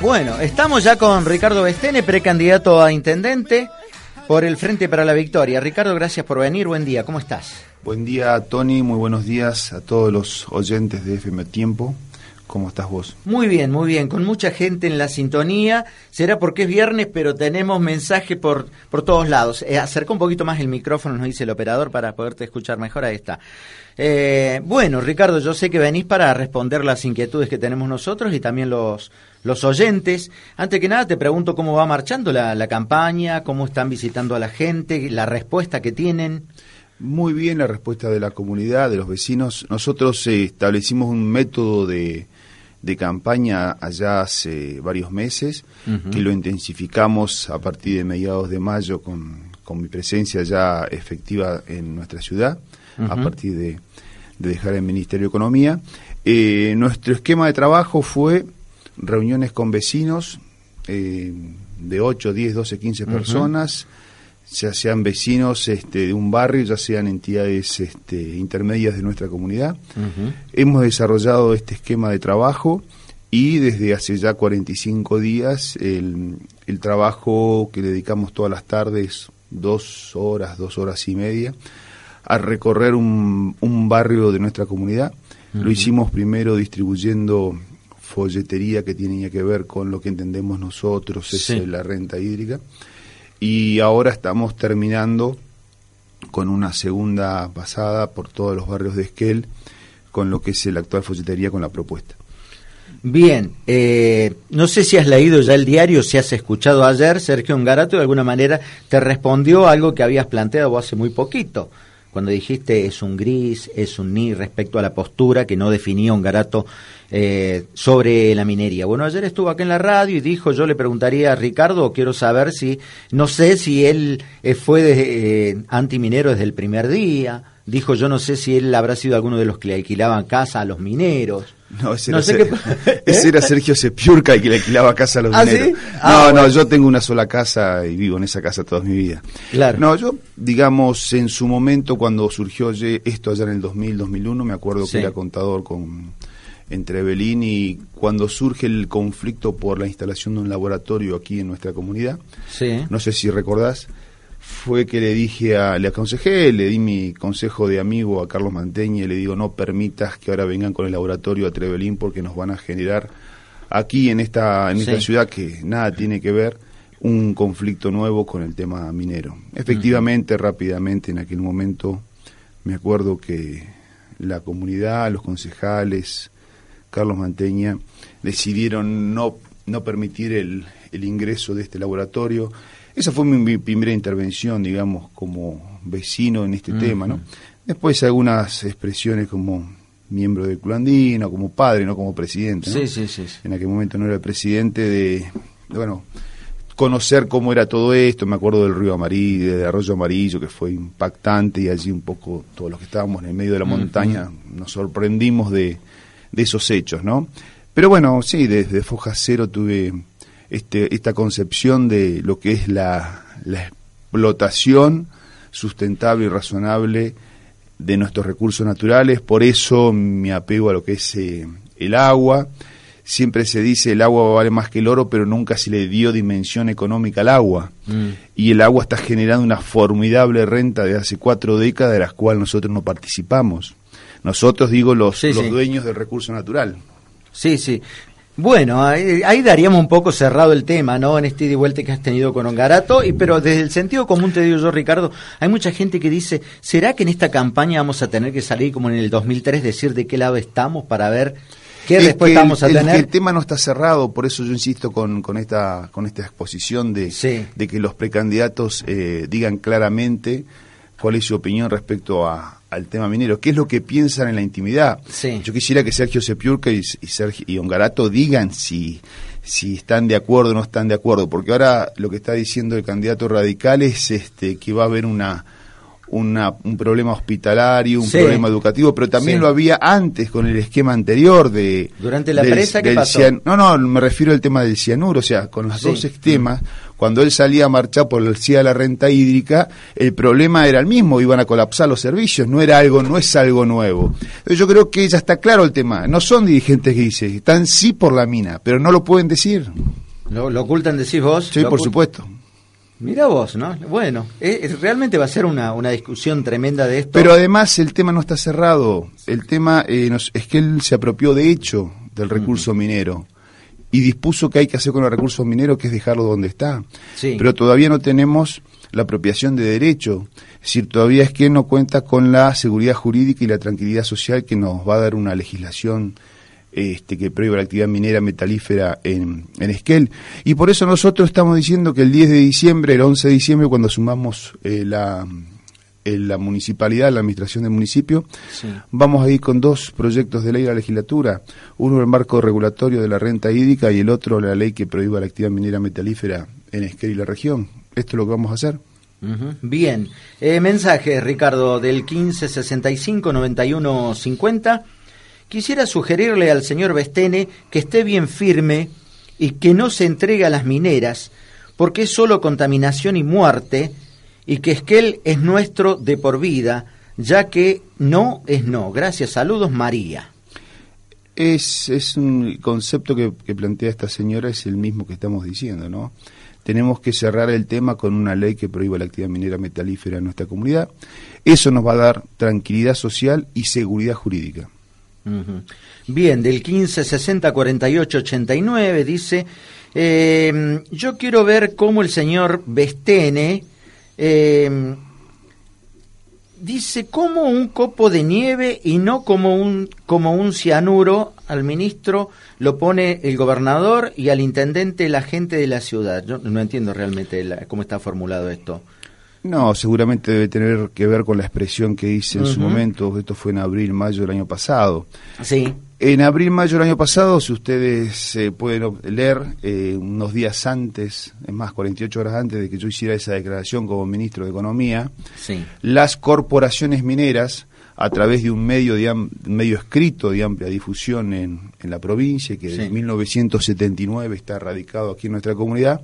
Bueno, estamos ya con Ricardo Bestene, precandidato a intendente por el Frente para la Victoria. Ricardo, gracias por venir. Buen día, ¿cómo estás? Buen día, Tony. Muy buenos días a todos los oyentes de FM Tiempo. ¿Cómo estás vos? Muy bien, muy bien, con mucha gente en la sintonía. Será porque es viernes, pero tenemos mensaje por, por todos lados. Eh, acerca un poquito más el micrófono, nos dice el operador, para poderte escuchar mejor. Ahí está. Eh, bueno, Ricardo, yo sé que venís para responder las inquietudes que tenemos nosotros y también los, los oyentes. Antes que nada, te pregunto cómo va marchando la, la campaña, cómo están visitando a la gente, la respuesta que tienen. Muy bien la respuesta de la comunidad, de los vecinos. Nosotros eh, establecimos un método de, de campaña allá hace varios meses, que lo intensificamos a partir de mediados de mayo con, con mi presencia ya efectiva en nuestra ciudad, a partir de, de, dejar el Ministerio de Economía. Eh, nuestro esquema de trabajo fue reuniones con vecinos eh, de 8, 10, 12, 15 personas, ya sean vecinos este, de un barrio, ya sean entidades este, intermedias de nuestra comunidad. Hemos desarrollado este esquema de trabajo y desde hace ya 45 días el, el, trabajo que dedicamos todas las tardes, dos horas, dos horas y media, a recorrer un, un barrio de nuestra comunidad. Lo hicimos primero distribuyendo folletería que tenía que ver con lo que entendemos nosotros, es sí. la renta hídrica y ahora estamos terminando con una segunda pasada por todos los barrios de Esquel con lo que es la actual folletería con la propuesta. Bien, eh, no sé si has leído ya el diario, si has escuchado ayer, Sergio Ungarato de alguna manera te respondió algo que habías planteado hace muy poquito, cuando dijiste es un gris, es un ni respecto a la postura que no definía Ungarato eh, sobre la minería. Bueno, ayer estuvo aquí en la radio y dijo, yo le preguntaría a Ricardo, quiero saber si, no sé si él eh, fue de, eh, antiminero desde el primer día, dijo, yo no sé si él habrá sido alguno de los que le alquilaban casa a los mineros. No, ese, no era, sé qué... ese era Sergio Sepiurca el que le alquilaba casa a los ¿Ah, mineros. ¿sí? Ah, no, bueno. no, yo tengo una sola casa y vivo en esa casa toda mi vida. Claro. No, yo, digamos, en su momento, cuando surgió esto allá en el 2000, 2001, me acuerdo sí. que era contador con entre Belín y cuando surge el conflicto por la instalación de un laboratorio aquí en nuestra comunidad. Sí. No sé si recordás, fue que le dije a, le aconsejé, le di mi consejo de amigo a Carlos Manteña y le digo no permitas que ahora vengan con el laboratorio a Trevelín porque nos van a generar aquí en esta, en esta ciudad que nada tiene que ver un conflicto nuevo con el tema minero. Efectivamente, rápidamente en aquel momento me acuerdo que la comunidad, los concejales, Carlos Manteña, decidieron no, no permitir el, el ingreso de este laboratorio. Esa fue mi, mi, primera intervención, digamos, como vecino en este uh -huh. tema, ¿no? Después algunas expresiones como miembro del Culandino, como padre, no como presidente. ¿no? Sí, sí, sí, sí, En aquel momento no era el presidente de, de, bueno, conocer cómo era todo esto, me acuerdo del río Amarillo, del arroyo amarillo, que fue impactante, y allí un poco todos los que estábamos en el medio de la uh -huh. montaña nos sorprendimos de, de esos hechos, ¿no? Pero bueno, sí, desde Foja Cero tuve este, esta concepción de lo que es la, la explotación sustentable y razonable de nuestros recursos naturales, por eso me apego a lo que es eh, el agua. Siempre se dice el agua vale más que el oro, pero nunca se le dio dimensión económica al agua. Mm. Y el agua está generando una formidable renta de hace cuatro décadas, de las cuales nosotros no participamos. Nosotros, digo, los, sí, los sí. dueños del recurso natural. Sí, sí. Bueno, ahí, ahí, daríamos un poco cerrado el tema, ¿no? En este ida y vuelta que has tenido con Ongarato, y, pero desde el sentido común te digo yo, Ricardo, hay mucha gente que dice, ¿será que en esta campaña vamos a tener que salir como en el 2003, decir de qué lado estamos para ver qué es respuesta vamos a el, tener? El, tema no está cerrado, por eso yo insisto con, con, esta, con esta exposición de, sí. de que los precandidatos eh, digan claramente cuál es su opinión respecto a, al tema minero, qué es lo que piensan en la intimidad. Sí. Yo quisiera que Sergio Sepiurca y, y, Sergio, y Ongarato digan si, si están de acuerdo o no están de acuerdo, porque ahora lo que está diciendo el candidato radical es este, que va a haber una una, un problema hospitalario, un Sí. problema educativo, pero también Sí. lo había antes con el esquema anterior de... Durante la del- presa, ¿qué del pasó? cian- no, no, me refiero al tema del cianuro, o sea, con los Sí. dos esquemas, cuando él salía a marchar por el CIA de la renta hídrica, el problema era el mismo, iban a colapsar los servicios, no era algo, no es algo nuevo. Yo creo que ya está claro el tema, no son dirigentes grises, están sí por la mina, pero no lo pueden decir. ¿Lo, lo ocultan, decís vos? Sí, por supuesto. Mira vos, ¿no? Bueno, eh, eh, realmente va a ser una, una discusión tremenda de esto. Pero además el tema no está cerrado. El tema eh, nos- es que él se apropió de hecho del recurso minero y dispuso que hay que hacer con el recurso minero, que es dejarlo donde está. Sí. Pero todavía no tenemos la apropiación de derecho. Es decir, todavía es que no cuenta con la seguridad jurídica y la tranquilidad social que nos va a dar una legislación este, que prohíbe la actividad minera metalífera en, en Esquel. Y por eso nosotros estamos diciendo que el 10 de diciembre, el 11 de diciembre, cuando sumamos eh, la, eh, la municipalidad, la administración del municipio, Sí. vamos a ir con dos proyectos de ley a la legislatura. Uno el marco regulatorio de la renta hídrica y el otro la ley que prohíba la actividad minera metalífera en Esquel y la región. Esto es lo que vamos a hacer. Bien. Eh, mensaje, Ricardo, del 1565-9150. Quisiera sugerirle al señor Bestene que esté bien firme y que no se entregue a las mineras, porque es solo contaminación y muerte, y que Esquel es nuestro de por vida, ya que no es no. Gracias, saludos, María. Es, es un concepto que, que plantea esta señora, es el mismo que estamos diciendo, ¿no? Tenemos que cerrar el tema con una ley que prohíba la actividad minera metalífera en nuestra comunidad. Eso nos va a dar tranquilidad social y seguridad jurídica. Bien, del 1560-4889 dice, eh, yo quiero ver cómo el señor Bestene eh, dice como un copo de nieve y no como un, como un cianuro al ministro lo pone el gobernador y al intendente la gente de la ciudad. Yo no entiendo realmente la- cómo está formulado esto. No, seguramente debe tener que ver con la expresión que hice en su momento. Esto fue en abril, mayo del año pasado. Sí. En abril, mayo del año pasado, si ustedes eh, pueden leer, eh, unos días antes, es más, 48 horas antes de que yo hiciera esa declaración como ministro de Economía, Sí. las corporaciones mineras, a través de un medio, de un medio escrito de amplia difusión en, en la provincia, que Sí. desde 1979 está radicado aquí en nuestra comunidad,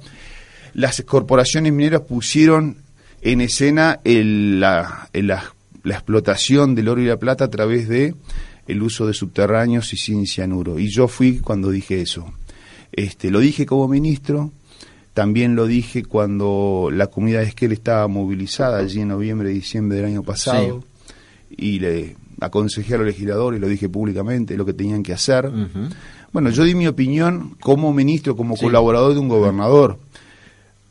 las corporaciones mineras pusieron en escena el- la, el- la- la explotación del oro y la plata a través de el uso de subterráneos y sin cianuro. Y yo fui cuando dije eso. Este, lo dije como ministro, también lo dije cuando la comunidad de Esquel estaba movilizada allí en noviembre y diciembre del año pasado y le aconsejé a los legisladores, lo dije públicamente, lo que tenían que hacer. Bueno, yo di mi opinión como ministro, como Sí. colaborador de un gobernador.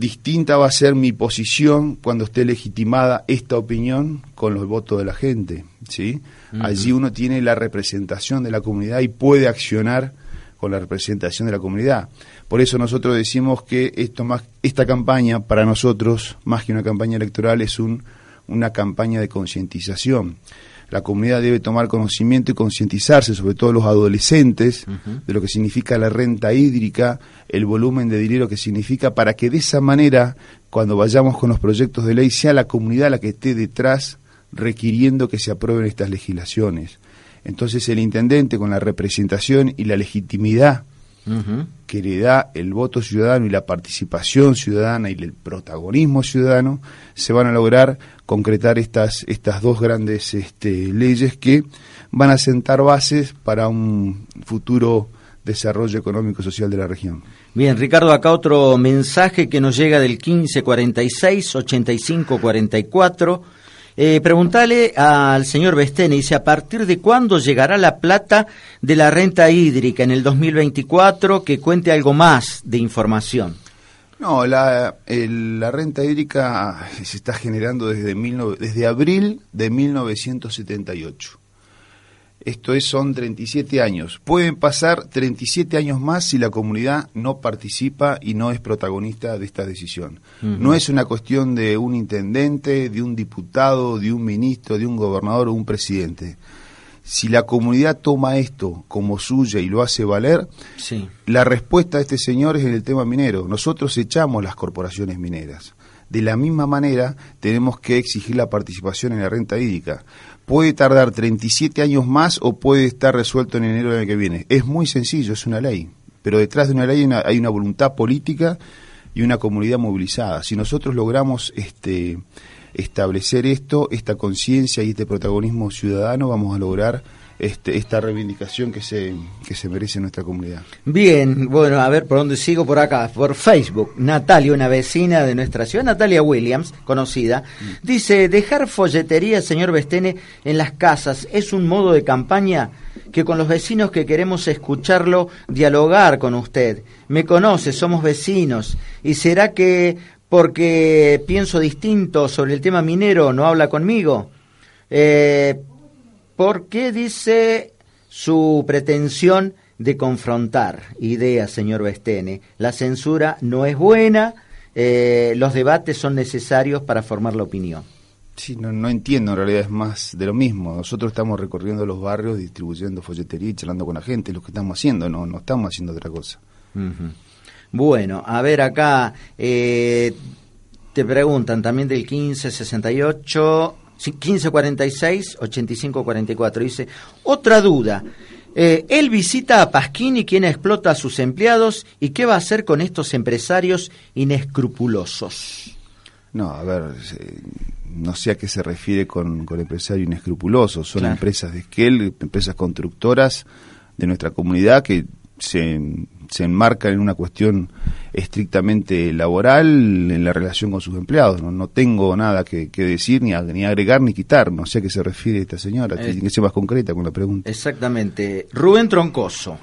Distinta va a ser mi posición cuando esté legitimada esta opinión con los votos de la gente, ¿sí? Allí uno tiene la representación de la comunidad y puede accionar con la representación de la comunidad. Por eso nosotros decimos que esto más esta campaña para nosotros más que una campaña electoral es un una campaña de concientización. La comunidad debe tomar conocimiento y concientizarse, sobre todo los adolescentes, de lo que significa la renta hídrica, el volumen de dinero que significa, para que de esa manera, cuando vayamos con los proyectos de ley, sea la comunidad la que esté detrás requiriendo que se aprueben estas legislaciones. Entonces el intendente, con la representación y la legitimidad Que le da el voto ciudadano y la participación ciudadana y el protagonismo ciudadano, se van a lograr concretar estas, estas dos grandes este, leyes que van a sentar bases para un futuro desarrollo económico y social de la región. Bien, Ricardo, acá otro mensaje que nos llega del 1546-8544. Eh, preguntale al señor Bestene, dice, ¿a partir de cuándo llegará la plata de la renta hídrica en el 2024? Que cuente algo más de información. No, la, la renta hídrica se está generando desde, mil desde abril de 1978. Esto es, son 37 años. Pueden pasar 37 años más si la comunidad no participa y no es protagonista de esta decisión. No es una cuestión de un intendente, de un diputado, de un ministro, de un gobernador o un presidente. Si la comunidad toma esto como suya y lo hace valer, Sí. la respuesta de este señor es en el tema minero. Nosotros echamos las corporaciones mineras. De la misma manera, tenemos que exigir la participación en la renta hídrica. Puede tardar 37 años más o puede estar resuelto en enero del año que viene. Es muy sencillo, es una ley. Pero detrás de una ley hay una, hay una voluntad política y una comunidad movilizada. Si nosotros logramos este, establecer esto, esta conciencia y este protagonismo ciudadano, vamos a lograr este, esta reivindicación que se, que se merece nuestra comunidad. Bien, bueno, a ver por dónde sigo por acá, por Facebook. Natalia, una vecina de nuestra ciudad, Natalia Williams, conocida, dice, dejar folletería, señor Bestene, en las casas es un modo de campaña que con los vecinos que queremos escucharlo, dialogar con usted. Me conoce, somos vecinos. ¿Y será que porque pienso distinto sobre el tema minero no habla conmigo? Eh, ¿Por qué dice su pretensión de confrontar ideas, señor Bestene? La censura no es buena, eh, los debates son necesarios para formar la opinión. Sí, no, no entiendo, en realidad es más de lo mismo. Nosotros estamos recorriendo los barrios, distribuyendo folletería y charlando con la gente, es lo que estamos haciendo, no, no estamos haciendo otra cosa. Bueno, a ver acá, eh, te preguntan también del 1568, sí, 1546, 8544. Dice, otra duda. Eh, él visita a Pasquini, quien explota a sus empleados, y qué va a hacer con estos empresarios inescrupulosos. No, a ver, no sé a qué se refiere con, con empresario inescrupuloso. Son Claro. empresas de Esquel, empresas constructoras de nuestra comunidad que se, se enmarcan en una cuestión estrictamente laboral en la relación con sus empleados. No, no tengo nada que, que decir, ni, ni agregar ni quitar. No sé a qué se refiere esta señora. Eh, Tiene que ser más concreta con la pregunta. Exactamente. Rubén Troncoso.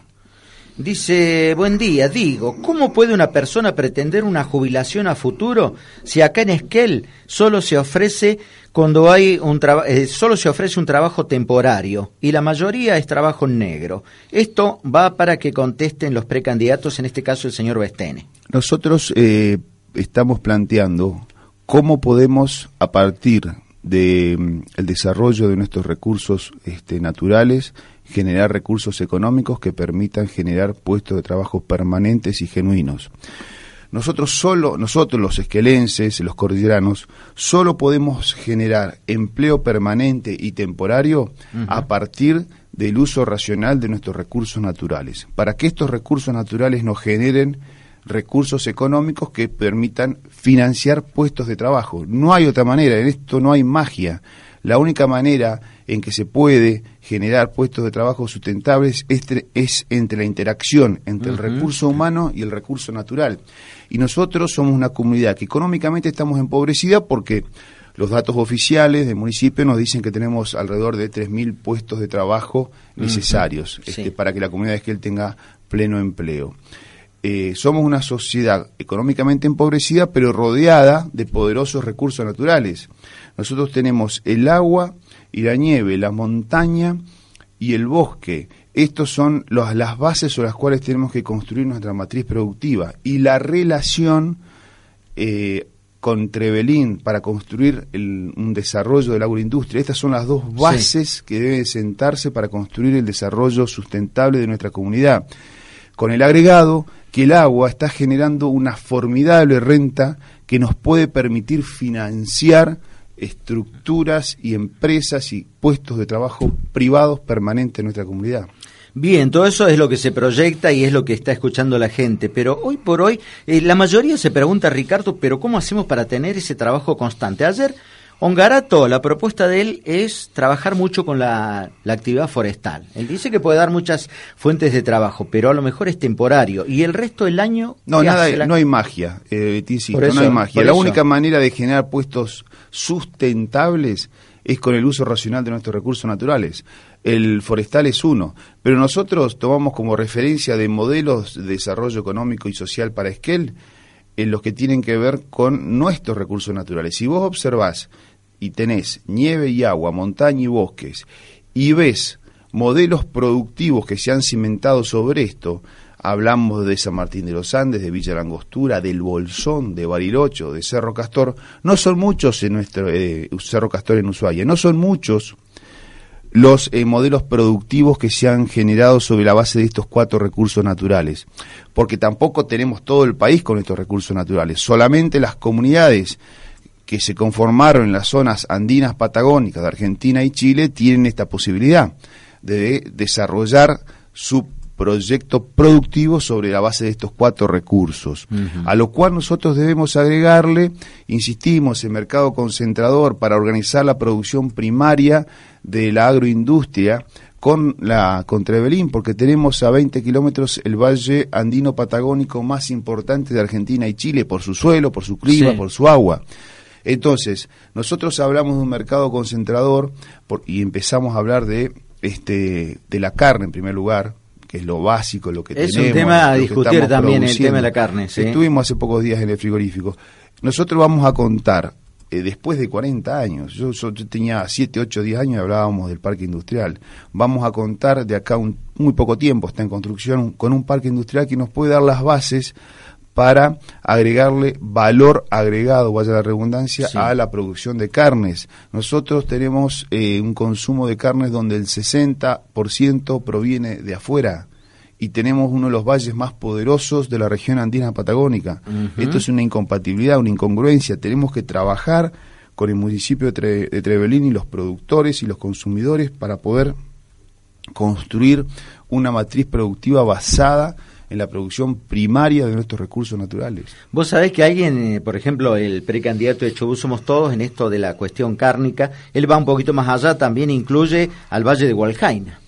Dice, buen día, digo, ¿cómo puede una persona pretender una jubilación a futuro si acá en Esquel solo se ofrece cuando hay un eh, solo se ofrece un trabajo temporario y la mayoría es trabajo negro? Esto va para que contesten los precandidatos, en este caso el señor Bestene. Nosotros eh, estamos planteando cómo podemos, a partir del desarrollo de nuestros recursos este, naturales, generar recursos económicos que permitan generar puestos de trabajo permanentes y genuinos. Nosotros solo, nosotros los esquelenses, los cordilleranos, solo podemos generar empleo permanente y temporario a partir del uso racional de nuestros recursos naturales. Para que estos recursos naturales nos generen recursos económicos que permitan financiar puestos de trabajo. No hay otra manera, en esto no hay magia. La única manera en que se puede generar puestos de trabajo sustentables es, tre- es entre la interacción entre el recurso humano y el recurso natural. Y nosotros somos una comunidad que económicamente estamos empobrecida porque los datos oficiales del municipio nos dicen que tenemos alrededor de 3.000 puestos de trabajo necesarios este, Sí. para que la comunidad de Esquel tenga pleno empleo. Eh, somos una sociedad económicamente empobrecida, pero rodeada de poderosos recursos naturales. Nosotros tenemos el agua y la nieve, la montaña y el bosque. Estos son los- las bases sobre las cuales tenemos que construir nuestra matriz productiva. Y la relación eh, con Trevelín para construir el- un desarrollo de la agroindustria. Estas son las dos bases que deben sentarse para construir el desarrollo sustentable de nuestra comunidad. Con el agregado que el agua está generando una formidable renta que nos puede permitir financiar estructuras y empresas y puestos de trabajo privados permanentes en nuestra comunidad. Bien, todo eso es lo que se proyecta y es lo que está escuchando la gente, pero hoy por hoy eh, la mayoría se pregunta, Ricardo, pero ¿cómo hacemos para tener ese trabajo constante? Ayer, Ongarato, la propuesta de él es trabajar mucho con la, la actividad forestal. Él dice que puede dar muchas fuentes de trabajo, pero a lo mejor es temporario y el resto del año... No, ¿qué nada, la- no hay magia, eh, te insisto, eso, no hay magia. La única manera de generar puestos sustentables es con el uso racional de nuestros recursos naturales. El forestal es uno, pero nosotros tomamos como referencia de modelos de desarrollo económico y social para Esquel en los que tienen que ver con nuestros recursos naturales. Si vos observás y tenés nieve y agua, montaña y bosques, y ves modelos productivos que se han cimentado sobre esto, hablamos de San Martín de los Andes, de Villa Langostura, del Bolsón, de Barilocho, de Cerro Castor, no son muchos en nuestro eh, Cerro Castor en Ushuaia, no son muchos los eh, modelos productivos que se han generado sobre la base de estos cuatro recursos naturales, porque tampoco tenemos todo el país con estos recursos naturales, solamente las comunidades que se conformaron en las zonas andinas patagónicas de Argentina y Chile tienen esta posibilidad de desarrollar su proyecto productivo sobre la base de estos cuatro recursos, a lo cual nosotros debemos agregarle, insistimos, el mercado concentrador para organizar la producción primaria de la agroindustria con la con porque tenemos a 20 kilómetros el valle andino patagónico más importante de Argentina y Chile por su suelo, por su clima, por su agua. Entonces, nosotros hablamos de un mercado concentrador y empezamos a hablar de este de la carne en primer lugar, que es lo básico, lo que es tenemos. Es un tema a discutir también, el tema de la carne. Estuvimos hace pocos días en el frigorífico. Nosotros vamos a contar, eh, después de 40 años, yo, tenía 7, 8, 10 años y hablábamos del parque industrial, vamos a contar de acá un, muy poco tiempo, está en construcción, con un parque industrial que nos puede dar las bases para agregarle valor agregado, vaya la redundancia, a la producción de carnes. Nosotros tenemos eh, un consumo de carnes donde el 60% proviene de afuera y tenemos uno de los valles más poderosos de la región andina patagónica. Esto es una incompatibilidad, una incongruencia. Tenemos que trabajar con el municipio de, de Trevelín y los productores y los consumidores para poder construir una matriz productiva basada en la producción primaria de nuestros recursos naturales. Vos sabés que alguien, eh, por ejemplo, el precandidato de Chubut Somos Todos, en esto de la cuestión cárnica, él va un poquito más allá, también incluye al Valle de Hualjaina.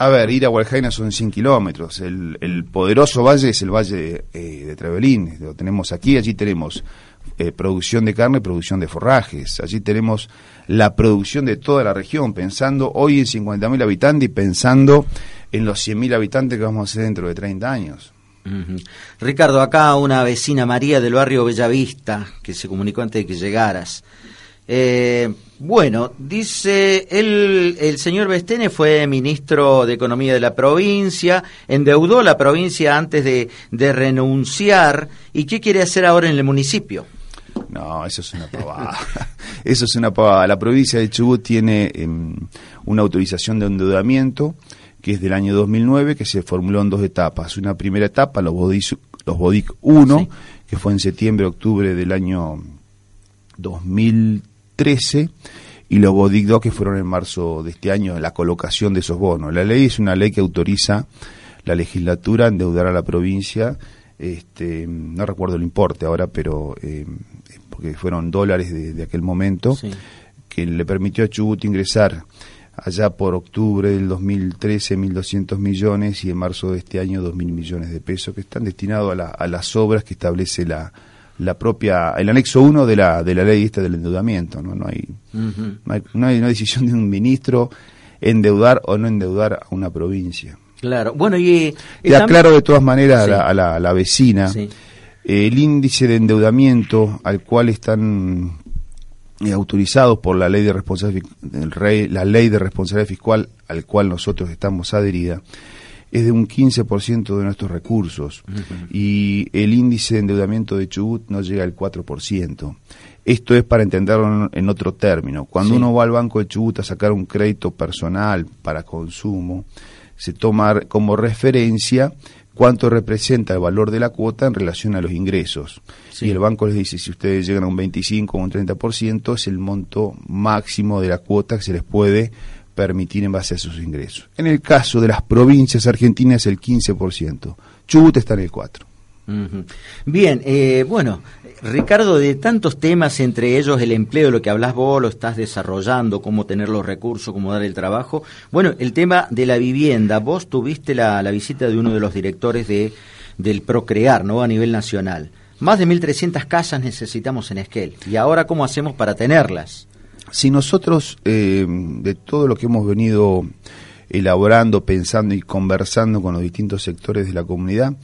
A ver, ir a Hualjaina son 100 kilómetros. El, poderoso valle es el valle eh, de Trevelín. Lo tenemos aquí, allí tenemos eh, producción de carne, producción de forrajes. Allí tenemos la producción de toda la región, pensando hoy en 50.000 habitantes y pensando en los 100.000 habitantes que vamos a ser dentro de 30 años. Ricardo, acá una vecina María del barrio Bellavista, que se comunicó antes de que llegaras. Eh, bueno, dice, el, el señor Bestene fue ministro de Economía de la provincia, endeudó la provincia antes de renunciar, ¿y qué quiere hacer ahora en el municipio? No, eso es una pavada. eso es una pavada. La provincia de Chubut tiene em, una autorización de endeudamiento que es del año 2009, que se formuló en dos etapas. Una primera etapa, los BODIC, los BODIC 1, que fue en septiembre-octubre del año 2013, y los BODIC 2, que fueron en marzo de este año, la colocación de esos bonos. La ley es una ley que autoriza la legislatura a endeudar a la provincia, este, no recuerdo el importe ahora, pero eh, porque fueron dólares de, aquel momento, que le permitió a Chubut ingresar allá por octubre del 2013 1.200 millones y en marzo de este año 2.000 millones de pesos que están destinados a, las obras que establece la, la propia el anexo 1 de la de la ley esta del endeudamiento no no hay, no hay, no hay una decisión de un ministro endeudar o no endeudar a una provincia. Claro. Bueno y te aclaro de todas maneras a, la, a, la, vecina el índice de endeudamiento al cual están y autorizados por la ley de responsabilidad la ley de responsabilidad fiscal al cual nosotros estamos adherida es de un 15% de nuestros recursos y el índice de endeudamiento de Chubut no llega al 4%. Esto es para entenderlo en otro término. Cuando uno va al Banco de Chubut a sacar un crédito personal para consumo, se toma como referencia cuánto representa el valor de la cuota en relación a los ingresos. Y el banco les dice, si ustedes llegan a un 25 o un 30%, es el monto máximo de la cuota que se les puede permitir en base a sus ingresos. En el caso de las provincias argentinas, el 15%. Chubut está en el 4%. Bien, eh, bueno, Ricardo, de tantos temas, entre ellos el empleo, lo que hablas vos, lo estás desarrollando, cómo tener los recursos, cómo dar el trabajo. Bueno, el tema de la vivienda, vos tuviste la, visita de uno de los directores de, del Procrear, ¿no? A nivel nacional. Más de 1.300 casas necesitamos en Esquel. ¿Y ahora cómo hacemos para tenerlas? Si nosotros, eh, de todo lo que hemos venido elaborando, pensando y conversando con los distintos sectores de la comunidad,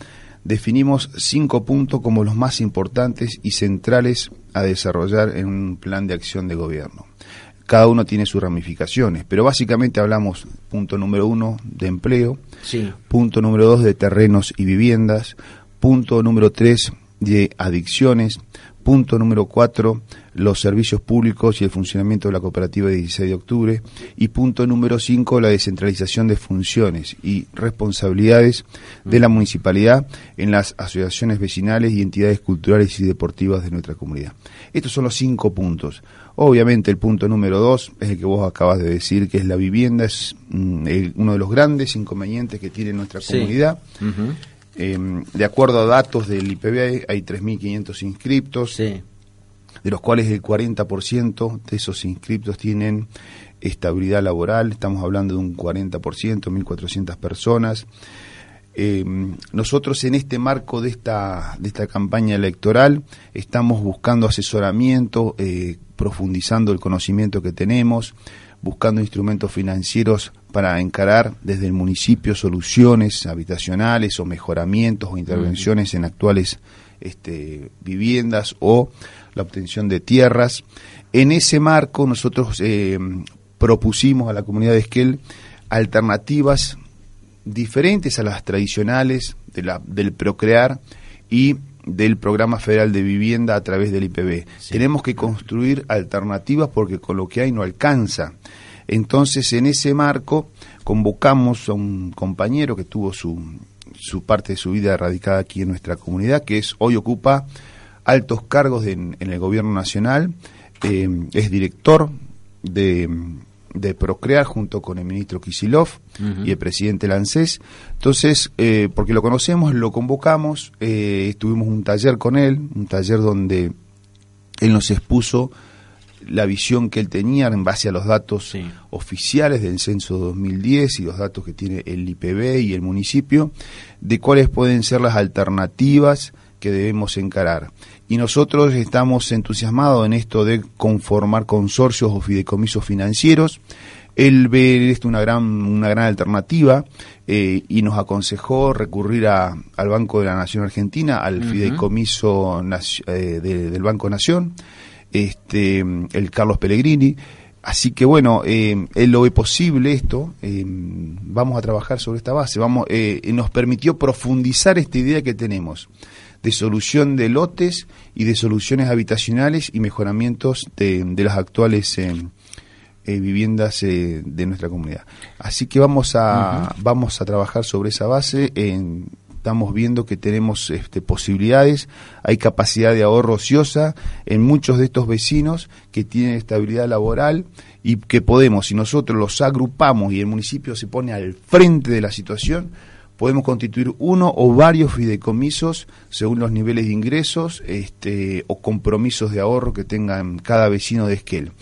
definimos cinco puntos como los más importantes y centrales a desarrollar en un plan de acción de gobierno. cada uno tiene sus ramificaciones, pero básicamente hablamos, punto número uno, de empleo, Sí. punto número dos, de terrenos y viviendas, punto número tres, de adicciones, punto número cuatro, los servicios públicos y el funcionamiento de la cooperativa de 16 de octubre, y punto número cinco, la descentralización de funciones y responsabilidades de la municipalidad en las asociaciones vecinales y entidades culturales y deportivas de nuestra comunidad. Estos son los cinco puntos. Obviamente el punto número dos es el que vos acabas de decir, que es la vivienda, es mm, el- uno de los grandes inconvenientes que tiene nuestra Sí. comunidad. Eh, de acuerdo a datos del IPB, hay 3.500 inscriptos, Sí. de los cuales el 40% de esos inscriptos tienen estabilidad laboral, estamos hablando de un 40%, 1.400 personas. Eh, nosotros en este marco de esta, de esta campaña electoral estamos buscando asesoramiento, eh, profundizando el conocimiento que tenemos, buscando instrumentos financieros para encarar desde el municipio soluciones habitacionales o mejoramientos o intervenciones en actuales este, viviendas o la obtención de tierras. En ese marco nosotros eh, propusimos a la comunidad de Esquel alternativas diferentes a las tradicionales del Procrear y del Programa Federal de Vivienda a través del IPB. Tenemos que construir alternativas porque con lo que hay no alcanza. Entonces, en ese marco, convocamos a un compañero que tuvo su, su parte de su vida radicada aquí en nuestra comunidad, que es hoy ocupa altos cargos de- en, el gobierno nacional, eh, es director de, de Procrear junto con el ministro Kisilov y el presidente Lancés. Entonces, eh, porque lo conocemos, lo convocamos, eh, tuvimos un taller con él, un taller donde él nos expuso la visión que él tenía en base a los datos Sí. oficiales del censo 2010 y los datos que tiene el IPB y el municipio, de cuáles pueden ser las alternativas que debemos encarar. Y nosotros estamos entusiasmados en esto de conformar consorcios o fideicomisos financieros. Él ve esto una gran, una gran alternativa eh, y nos aconsejó recurrir a- al Banco de la Nación Argentina, al fideicomiso naci- eh, de- del Banco Nación, este, el Carlos Pellegrini. Así que bueno, eh, él lo ve posible esto, eh, vamos a trabajar sobre esta base, vamos, eh, nos permitió profundizar esta idea que tenemos de solución de lotes y de soluciones habitacionales y mejoramientos de, de las actuales eh, eh, viviendas eh, de nuestra comunidad. Así que vamos a, vamos a trabajar sobre esa base. en- estamos viendo que tenemos este, posibilidades, hay capacidad de ahorro ociosa en muchos de estos vecinos que tienen estabilidad laboral y que podemos, si nosotros los agrupamos y el municipio se pone al frente de la situación, podemos constituir uno o varios fideicomisos según los niveles de ingresos este, o compromisos de ahorro que tengan cada vecino de Esquel.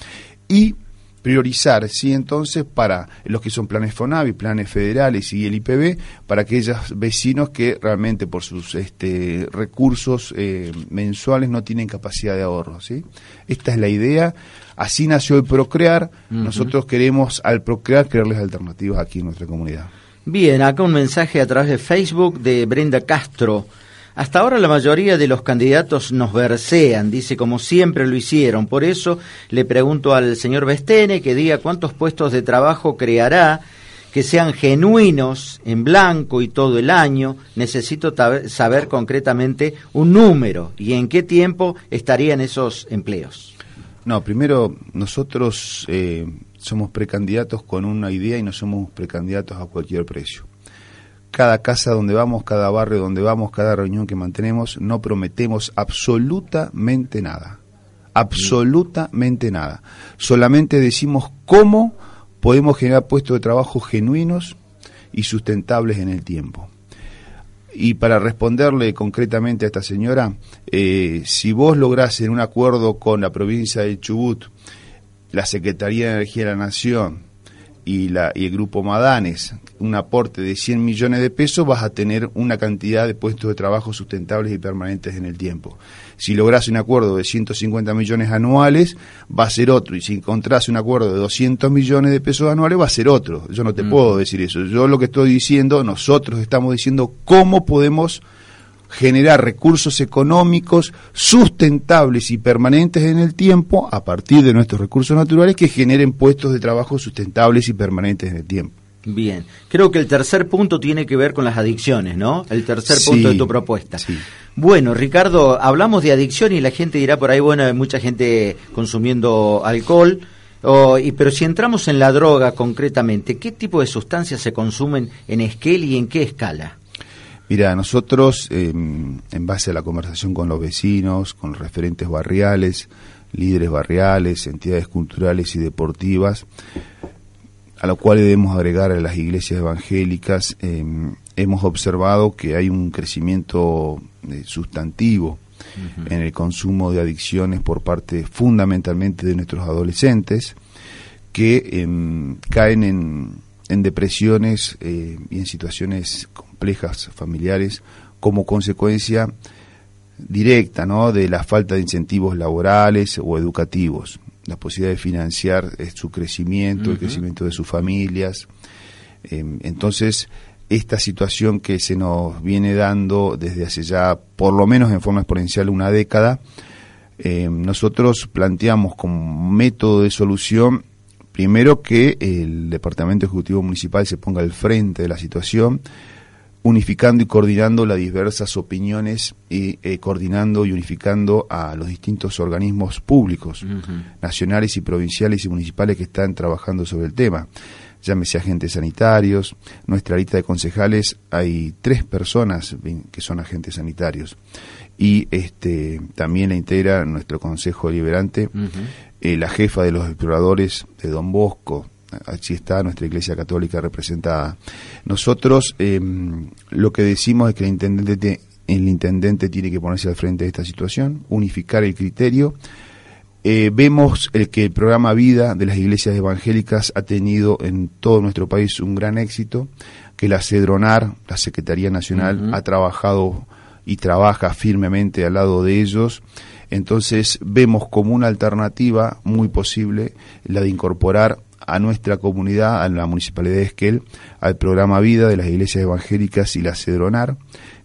Y priorizar, sí, entonces, para los que son planes FONAVI, planes federales y el IPB, para aquellos vecinos que realmente por sus este, recursos eh, mensuales no tienen capacidad de ahorro, ¿sí? Esta es la idea. Así nació el Procrear. Nosotros queremos al Procrear crearles alternativas aquí en nuestra comunidad. Bien, acá un mensaje a través de Facebook de Brenda Castro. Hasta ahora la mayoría de los candidatos nos versean, dice, como siempre lo hicieron. Por eso le pregunto al señor Bestene que diga cuántos puestos de trabajo creará, que sean genuinos, en blanco y todo el año. Necesito saber concretamente un número y en qué tiempo estarían esos empleos. No, primero nosotros eh, somos precandidatos con una idea y no somos precandidatos a cualquier precio. Cada casa donde vamos, cada barrio donde vamos, cada reunión que mantenemos, no prometemos absolutamente nada. Absolutamente nada. Solamente decimos cómo podemos generar puestos de trabajo genuinos y sustentables en el tiempo. Y para responderle concretamente a esta señora, eh, si vos lográs en un acuerdo con la provincia de Chubut, la Secretaría de Energía de la Nación y, la, y el Grupo Madanes, un aporte de 100 millones de pesos, vas a tener una cantidad de puestos de trabajo sustentables y permanentes en el tiempo. Si lográs un acuerdo de 150 millones anuales, va a ser otro. Y si encontrás un acuerdo de 200 millones de pesos anuales, va a ser otro. Yo no te puedo decir eso. Yo lo que estoy diciendo, nosotros estamos diciendo cómo podemos generar recursos económicos sustentables y permanentes en el tiempo a partir de nuestros recursos naturales que generen puestos de trabajo sustentables y permanentes en el tiempo. Bien, creo que el tercer punto tiene que ver con las adicciones, ¿no? El tercer punto de tu propuesta. Sí. Bueno, Ricardo, hablamos de adicción y la gente dirá por ahí, bueno, hay mucha gente consumiendo alcohol, y, pero si entramos en la droga concretamente, ¿qué tipo de sustancias se consumen en Esquel y en qué escala? Mira, nosotros, em, en base a la conversación con los vecinos, con referentes barriales, líderes barriales, entidades culturales y deportivas, a lo cual debemos agregar a las iglesias evangélicas, em, hemos observado que hay un crecimiento eh, sustantivo en el consumo de adicciones por parte fundamentalmente de nuestros adolescentes que em, caen en, en depresiones eh, y en situaciones complejas familiares como consecuencia directa ¿no? de la falta de incentivos laborales o educativos la posibilidad de financiar eh, su crecimiento, el crecimiento de sus familias. Em, entonces, esta situación que se nos viene dando desde hace ya, por lo menos en forma exponencial, una década, em, nosotros planteamos como método de solución, primero que el Departamento Ejecutivo Municipal se ponga al frente de la situación, unificando y coordinando las diversas opiniones y eh, coordinando y unificando a los distintos organismos públicos, nacionales y provinciales y municipales que están trabajando sobre el tema. Llámese agentes sanitarios, nuestra lista de concejales hay tres personas que son agentes sanitarios y este también la integra nuestro consejo deliberante, eh, la jefa de los exploradores de Don Bosco, allí está nuestra Iglesia Católica representada. Nosotros em, lo que decimos es que el intendente, el intendente tiene que ponerse al frente de esta situación, unificar el criterio. Eh, vemos el que el programa Vida de las iglesias evangélicas ha tenido en todo nuestro país un gran éxito, que la CEDRONAR, la Secretaría Nacional, ha trabajado y trabaja firmemente al lado de ellos. Entonces vemos como una alternativa muy posible la de incorporar a nuestra comunidad, a la Municipalidad de Esquel, al programa Vida de las iglesias evangélicas y la Cedronar.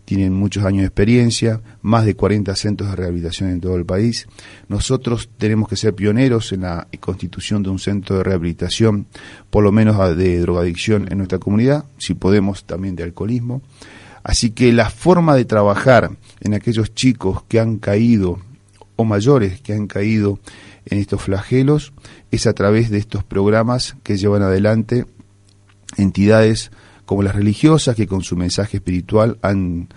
Tienen muchos años de experiencia, más de 40 centros de rehabilitación en todo el país. Nosotros tenemos que ser pioneros en la constitución de un centro de rehabilitación, por lo menos de drogadicción en nuestra comunidad, si podemos también de alcoholismo. Así que la forma de trabajar en aquellos chicos que han caído, o mayores que han caído en estos flagelos es a través de estos programas que llevan adelante entidades como las religiosas que con su mensaje espiritual han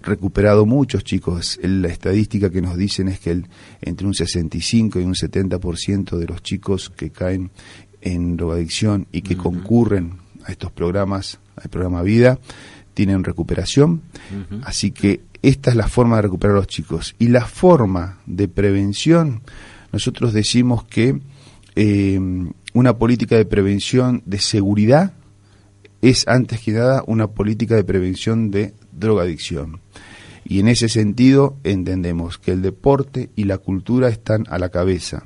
recuperado muchos chicos. La estadística que nos dicen es que el, entre un 65 y un 70% de los chicos que caen en drogadicción y que concurren a estos programas, al programa Vida, tienen recuperación. Así que esta es la forma de recuperar a los chicos. Y la forma de prevención nosotros decimos que eh, una política de prevención de seguridad es antes que nada una política de prevención de drogadicción. Y en ese sentido entendemos que el deporte y la cultura están a la cabeza.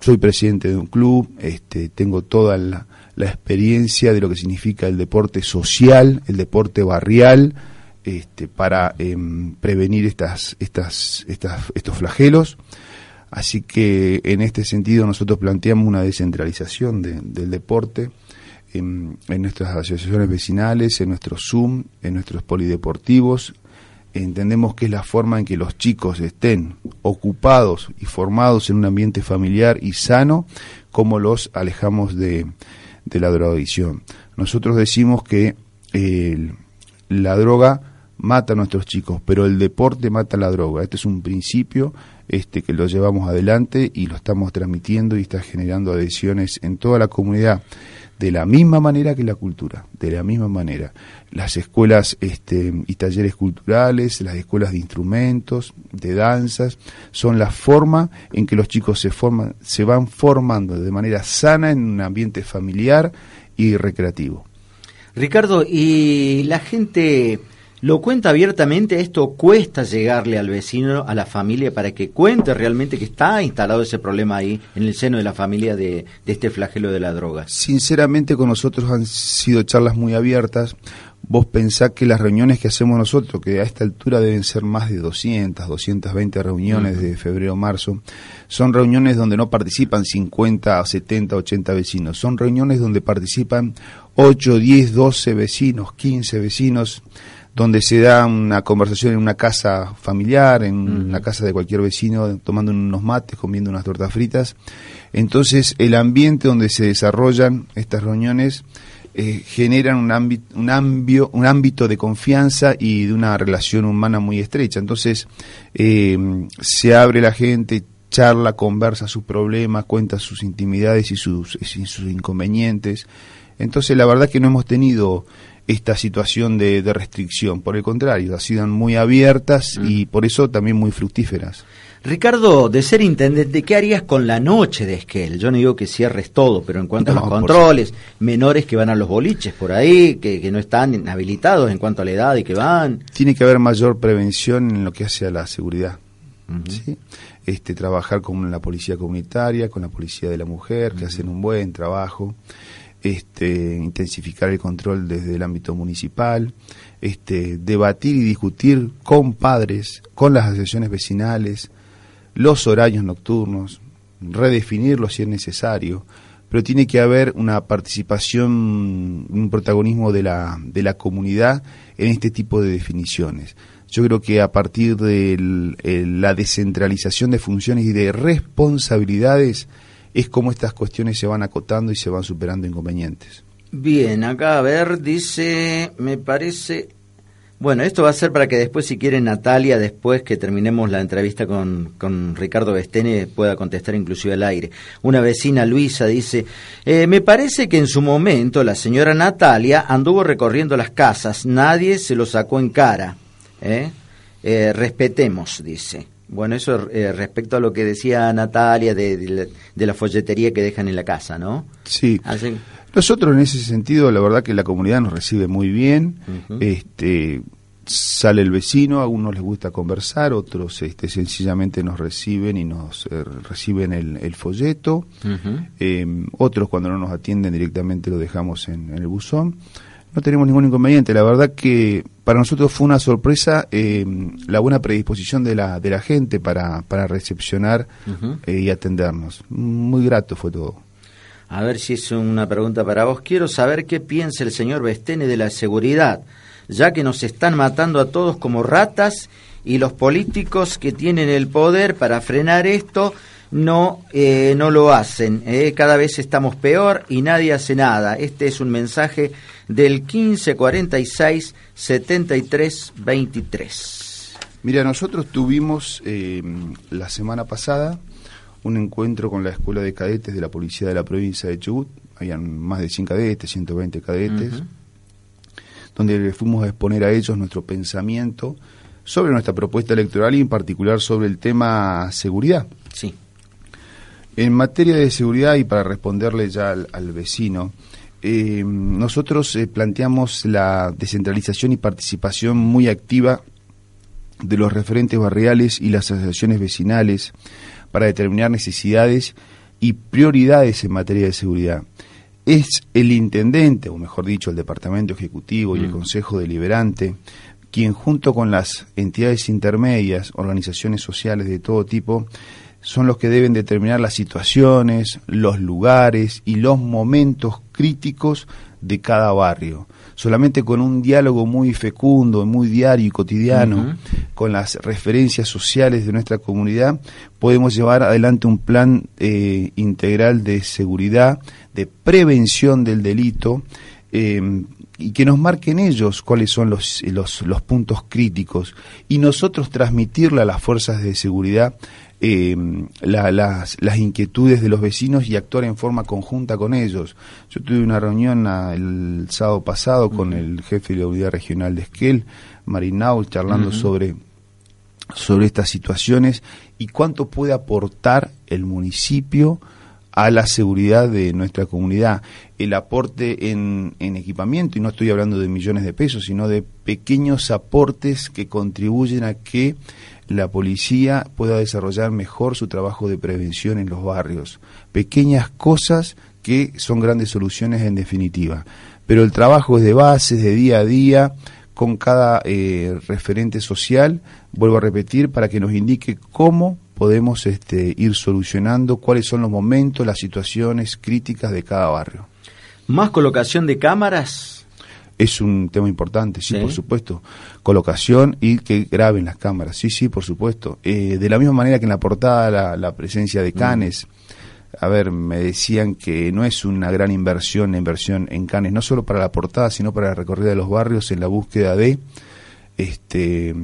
Soy presidente de un club, este, tengo toda la, experiencia de lo que significa el deporte social, el deporte barrial, este, para em, prevenir estas, estos flagelos. Así que en este sentido nosotros planteamos una descentralización del deporte en, nuestras asociaciones vecinales, en nuestros Zoom, en nuestros polideportivos. Entendemos que es la forma en que los chicos estén ocupados y formados en un ambiente familiar y sano, como los alejamos de, la drogadicción. Nosotros decimos que la droga mata a nuestros chicos, pero el deporte mata la droga. Este es un principio este, que lo llevamos adelante y lo estamos transmitiendo y está generando adhesiones en toda la comunidad de la misma manera que la cultura, de la misma manera. Las escuelas este, y talleres culturales, las escuelas de instrumentos, de danzas, son la forma en que los chicos se, forman, se van formando de manera sana en un ambiente familiar y recreativo. Ricardo, ¿y la gente lo cuenta abiertamente, esto cuesta llegarle al vecino, a la familia, para que cuente realmente que está instalado ese problema ahí en el seno de la familia de, este flagelo de la droga. Sinceramente con nosotros han sido charlas muy abiertas. vos pensás que las reuniones que hacemos nosotros, que a esta altura deben ser más de 200, 220 reuniones de febrero marzo, son reuniones donde no participan 50, 70, 80 vecinos, son reuniones donde participan 8, 10, 12 vecinos, 15 vecinos, donde se da una conversación en una casa familiar, en la casa de cualquier vecino, tomando unos mates, comiendo unas tortas fritas. Entonces, el ambiente donde se desarrollan estas reuniones eh, generan un, ámbito, un, ambio, un ámbito de confianza y de una relación humana muy estrecha. Entonces, eh, se abre la gente, charla, conversa sus problemas, cuenta sus intimidades y sus, y sus inconvenientes. Entonces, la verdad que no hemos tenido esta situación de, de restricción, por el contrario, han sido muy abiertas y por eso también muy fructíferas. Ricardo, de ser intendente, ¿qué harías con la noche de Esquel? Yo no digo que cierres todo, pero en cuanto a los controles, menores que van a los boliches por ahí, que, que no están habilitados en cuanto a la edad y que van. Tiene que haber mayor prevención en lo que hace a la seguridad. ¿sí? este, trabajar con la policía comunitaria, con la policía de la mujer, que hacen un buen trabajo, este, intensificar el control desde el ámbito municipal, este, debatir y discutir con padres, con las asociaciones vecinales, los horarios nocturnos, redefinirlos si es necesario, pero tiene que haber una participación, un protagonismo de la, de la comunidad en este tipo de definiciones. Yo creo que a partir de la descentralización de funciones y de responsabilidades es como estas cuestiones se van acotando y se van superando inconvenientes. Bien, acá a ver, dice, me parece... Bueno, esto va a ser para que después, si quiere, Natalia, después que terminemos la entrevista con, con Ricardo Bestene, pueda contestar inclusive al aire. Una vecina, Luisa, dice, eh, me parece que en su momento la señora Natalia anduvo recorriendo las casas, nadie se lo sacó en cara. ¿eh? Eh, respetemos, dice. Bueno, eso eh, respecto a lo que decía Natalia de, de, la, de la folletería que dejan en la casa, ¿no? Sí. Nosotros en ese sentido, la verdad que la comunidad nos recibe muy bien. Este sale el vecino, a unos les gusta conversar, otros este, sencillamente nos reciben y nos eh, reciben el, el folleto. Eh, otros cuando no nos atienden directamente lo dejamos en, en el buzón. No tenemos ningún inconveniente. La verdad que para nosotros fue una sorpresa eh, la buena predisposición de la, de la gente para, para recepcionar eh, y atendernos. Muy grato fue todo. A ver si es una pregunta para vos. Quiero saber qué piensa el señor Bestene de la seguridad, ya que nos están matando a todos como ratas y los políticos que tienen el poder para frenar esto no, eh, no lo hacen. eh. Cada vez estamos peor y nadie hace nada. Este es un mensaje del 1546 73 23. Mira, nosotros tuvimos eh, la semana pasada un encuentro con la Escuela de Cadetes de la Policía de la provincia de Chubut. Habían más de 100 cadetes, 120 cadetes, donde les fuimos a exponer a ellos nuestro pensamiento sobre nuestra propuesta electoral y en particular sobre el tema seguridad. Sí. En materia de seguridad y para responderle ya al, al vecino, eh, nosotros eh, planteamos la descentralización y participación muy activa de los referentes barriales y las asociaciones vecinales para determinar necesidades y prioridades en materia de seguridad. Es el intendente, o mejor dicho, el departamento ejecutivo y el consejo deliberante, quien junto con las entidades intermedias, organizaciones sociales de todo tipo, son los que deben determinar las situaciones, los lugares y los momentos críticos de cada barrio. Solamente con un diálogo muy fecundo, muy diario y cotidiano, con las referencias sociales de nuestra comunidad, podemos llevar adelante un plan eh, integral de seguridad, de prevención del delito, eh, y que nos marquen ellos cuáles son los, los, los puntos críticos, y nosotros transmitirle a las fuerzas de seguridad eh, la- las, las inquietudes de los vecinos y actuar en forma conjunta con ellos. Yo tuve una reunión ah, el sábado pasado con el jefe de la unidad regional de Esquel, Marinaul, charlando sobre sobre estas situaciones y cuánto puede aportar el municipio a la seguridad de nuestra comunidad. El aporte en, en equipamiento, y no estoy hablando de millones de pesos, sino de pequeños aportes que contribuyen a que la policía pueda desarrollar mejor su trabajo de prevención en los barrios. Pequeñas cosas que son grandes soluciones en definitiva. pero el trabajo es de base, de día a día, con cada eh, referente social, vuelvo a repetir, para que nos indique cómo podemos este, ir solucionando cuáles son los momentos, las situaciones críticas de cada barrio. ¿Más colocación de cámaras? Es un tema importante, sí, por supuesto. Colocación y que graben las cámaras, sí, sí, por supuesto. Eh, de la misma manera que en la portada la, presencia de mm. canes. A ver, me decían que no es una gran inversión la inversión en canes, no solo para la portada, sino para la recorrida de los barrios en la búsqueda de este,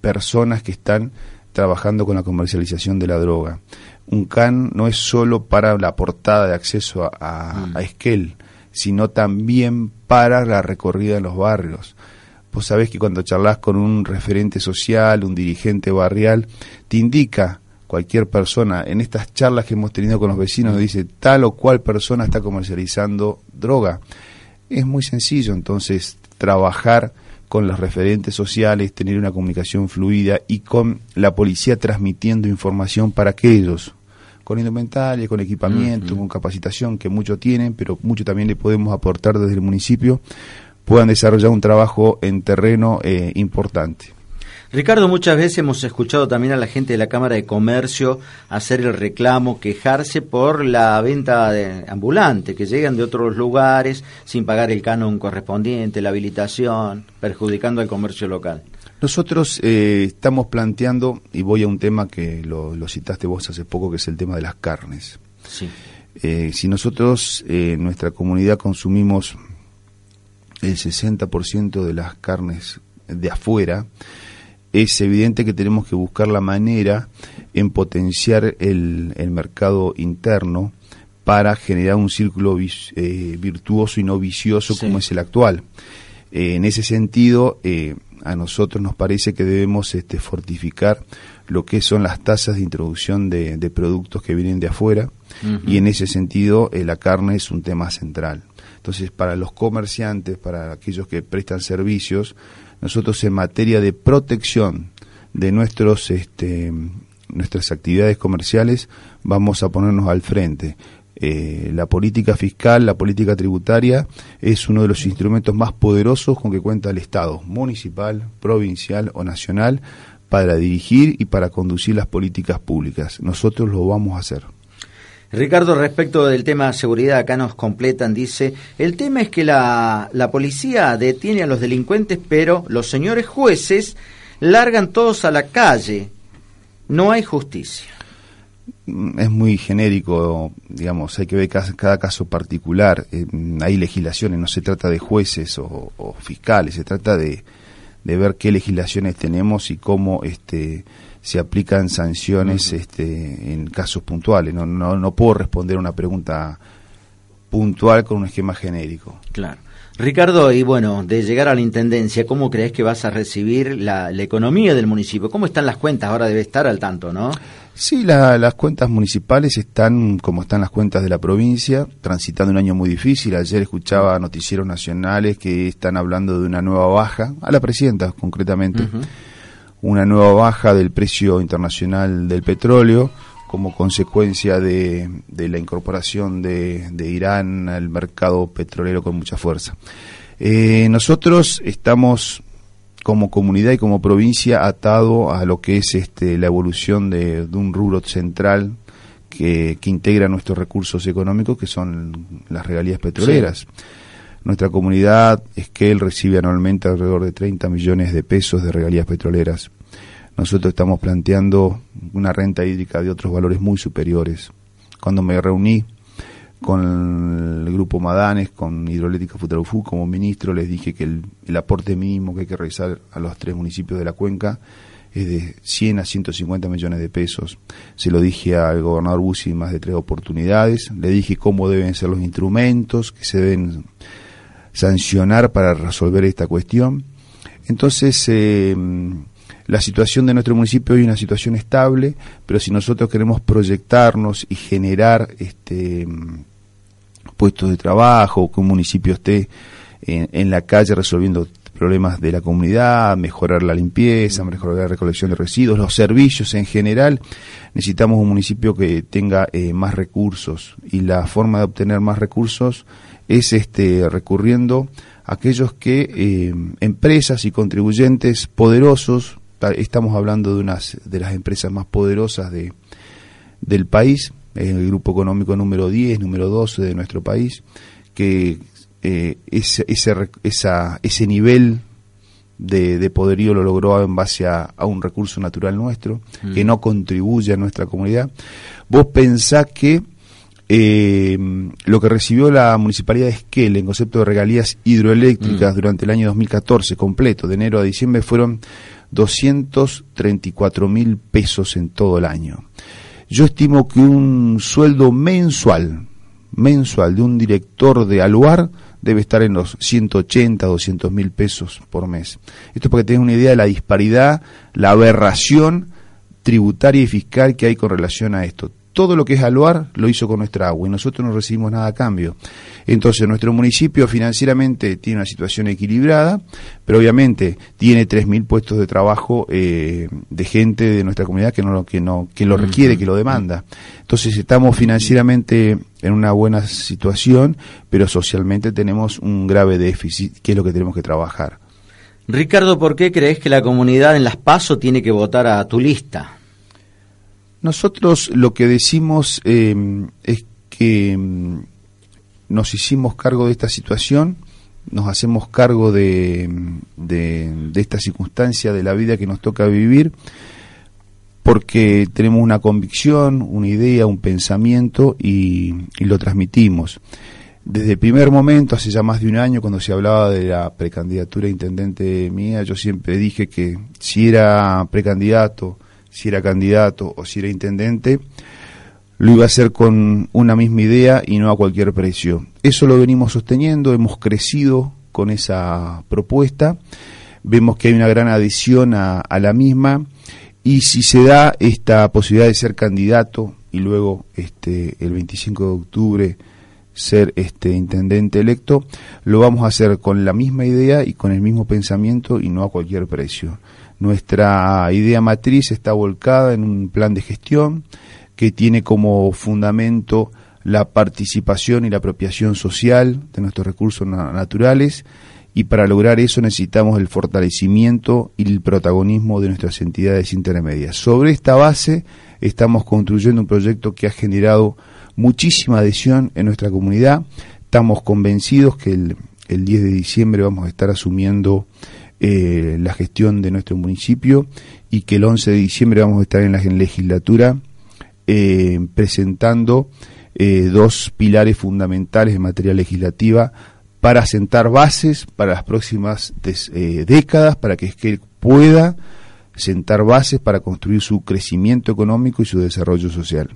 personas que están trabajando con la comercialización de la droga. Un can no es solo para la portada de acceso a, mm. Esquel, sino también para la recorrida en los barrios. Vos sabés que cuando charlas con un referente social, un dirigente barrial, te indica cualquier persona, en estas charlas que hemos tenido con los vecinos, dice tal o cual persona está comercializando droga. Es muy sencillo entonces trabajar con los referentes sociales, tener una comunicación fluida y con la policía transmitiendo información para aquellos con indumentaria, con equipamiento, con capacitación que muchos tienen, pero mucho también le podemos aportar desde el municipio, puedan desarrollar un trabajo en terreno eh, importante. Ricardo, muchas veces hemos escuchado también a la gente de la Cámara de Comercio hacer el reclamo, quejarse por la venta de ambulante, que llegan de otros lugares sin pagar el canon correspondiente, la habilitación, perjudicando al comercio local. Nosotros eh, estamos planteando, y voy a un tema que lo, citaste vos hace poco, que es el tema de las carnes. Sí. Eh, si nosotros eh, en nuestra comunidad consumimos el 60% de las carnes de afuera, es evidente que tenemos que buscar la manera en potenciar el, mercado interno para generar un círculo virtuoso y no vicioso como es el actual. En ese sentido, eh, a nosotros nos parece que debemos este, fortificar lo que son las tasas de introducción de, productos que vienen de afuera y en ese sentido la carne es un tema central. Entonces, para los comerciantes, para aquellos que prestan servicios, nosotros en materia de protección de nuestros este, nuestras actividades comerciales vamos a ponernos al frente. Eh, la política fiscal, la política tributaria es uno de los instrumentos más poderosos con que cuenta el Estado, municipal, provincial o nacional, para dirigir y para conducir las políticas públicas. Nosotros lo vamos a hacer. Ricardo, respecto del tema seguridad, acá nos completan, dice, el tema es que la, la policía detiene a los delincuentes, pero los señores jueces largan todos a la calle. No hay justicia. Mm, es muy genérico, digamos, hay que ver cada, caso particular. Eh, hay legislaciones, no se trata de jueces o, o fiscales, se trata de, de ver qué legislaciones tenemos y cómo este se aplican sanciones este, en casos puntuales. No, no, no puedo responder una pregunta puntual con un esquema genérico. Claro. Ricardo, y bueno, de llegar a la Intendencia, ¿cómo crees que vas a recibir la, economía del municipio? ¿Cómo están las cuentas? Ahora debe estar al tanto, ¿no? Sí, las cuentas municipales están como están las cuentas de la provincia, transitando un año muy difícil. Ayer escuchaba noticieros nacionales que están hablando de una nueva baja, a la presidenta concretamente una nueva baja del precio internacional del petróleo como consecuencia de, la incorporación de, Irán al mercado petrolero con mucha fuerza. Eh, nosotros estamos como comunidad y como provincia atado a lo que es este, la evolución de, un rubro central que, integra nuestros recursos económicos, que son las regalías petroleras. Nuestra comunidad, Esquel, recibe anualmente alrededor de 30 millones de pesos de regalías petroleras. Nosotros estamos planteando una renta hídrica de otros valores muy superiores. Cuando me reuní con el grupo Madanes, con Hidroeléctrica Futarufú como ministro, les dije que el, aporte mínimo que hay que realizar a los tres municipios de la cuenca es de 100 a 150 millones de pesos. Se lo dije al gobernador Bussi más de tres oportunidades. Le dije cómo deben ser los instrumentos que se deben sancionar para resolver esta cuestión. Entonces, eh, la situación de nuestro municipio hoy es una situación estable, pero si nosotros queremos proyectarnos y generar este puestos de trabajo, que un municipio esté en, la calle resolviendo problemas de la comunidad, mejorar la limpieza, mejorar la recolección de residuos, los servicios en general, necesitamos un municipio que tenga eh, más recursos. Y la forma de obtener más recursos es este, recurriendo a aquellos que eh, empresas y contribuyentes poderosos, estamos hablando de unas de las empresas más poderosas de, del país, el grupo económico número 10, número 12 de nuestro país, que eh, ese, ese, esa, ese nivel de, poderío lo logró en base a, un recurso natural nuestro, que mm. no contribuye a nuestra comunidad. Vos pensás que eh, lo que recibió la municipalidad de Esquel en concepto de regalías hidroeléctricas mm. durante el año 2014 completo, de enero a diciembre, fueron 234 mil pesos en todo el año. Yo estimo que un sueldo mensual, mensual de un director de Aluar debe estar en los 180, 200 mil pesos por mes. Esto es para que una idea de la disparidad, la aberración tributaria y fiscal que hay con relación a esto todo lo que es Aluar lo hizo con nuestra agua y nosotros no recibimos nada a cambio. Entonces nuestro municipio financieramente tiene una situación equilibrada, pero obviamente tiene 3.000 puestos de trabajo eh, de gente de nuestra comunidad que no que no que lo requiere, que lo demanda. Entonces estamos financieramente en una buena situación, pero socialmente tenemos un grave déficit, que es lo que tenemos que trabajar. Ricardo, ¿por qué crees que la comunidad en Las Paso tiene que votar a tu lista? Nosotros lo que decimos eh, es que mm, nos hicimos cargo de esta situación, nos hacemos cargo de, de, esta circunstancia de la vida que nos toca vivir, porque tenemos una convicción, una idea, un pensamiento y, y lo transmitimos. Desde el primer momento, hace ya más de un año, cuando se hablaba de la precandidatura intendente mía, yo siempre dije que si era precandidato, si era candidato o si era intendente, lo iba a hacer con una misma idea y no a cualquier precio. Eso lo venimos sosteniendo, hemos crecido con esa propuesta, vemos que hay una gran adhesión a, la misma y si se da esta posibilidad de ser candidato y luego este el 25 de octubre ser este intendente electo, lo vamos a hacer con la misma idea y con el mismo pensamiento y no a cualquier precio. Nuestra idea matriz está volcada en un plan de gestión que tiene como fundamento la participación y la apropiación social de nuestros recursos naturales y para lograr eso necesitamos el fortalecimiento y el protagonismo de nuestras entidades intermedias. Sobre esta base estamos construyendo un proyecto que ha generado muchísima adhesión en nuestra comunidad. Estamos convencidos que el, el 10 de diciembre vamos a estar asumiendo eh, la gestión de nuestro municipio y que el 11 de diciembre vamos a estar en la legislatura eh, presentando eh, dos pilares fundamentales en materia legislativa para sentar bases para las próximas décadas, para que Esquel pueda sentar bases para construir su crecimiento económico y su desarrollo social.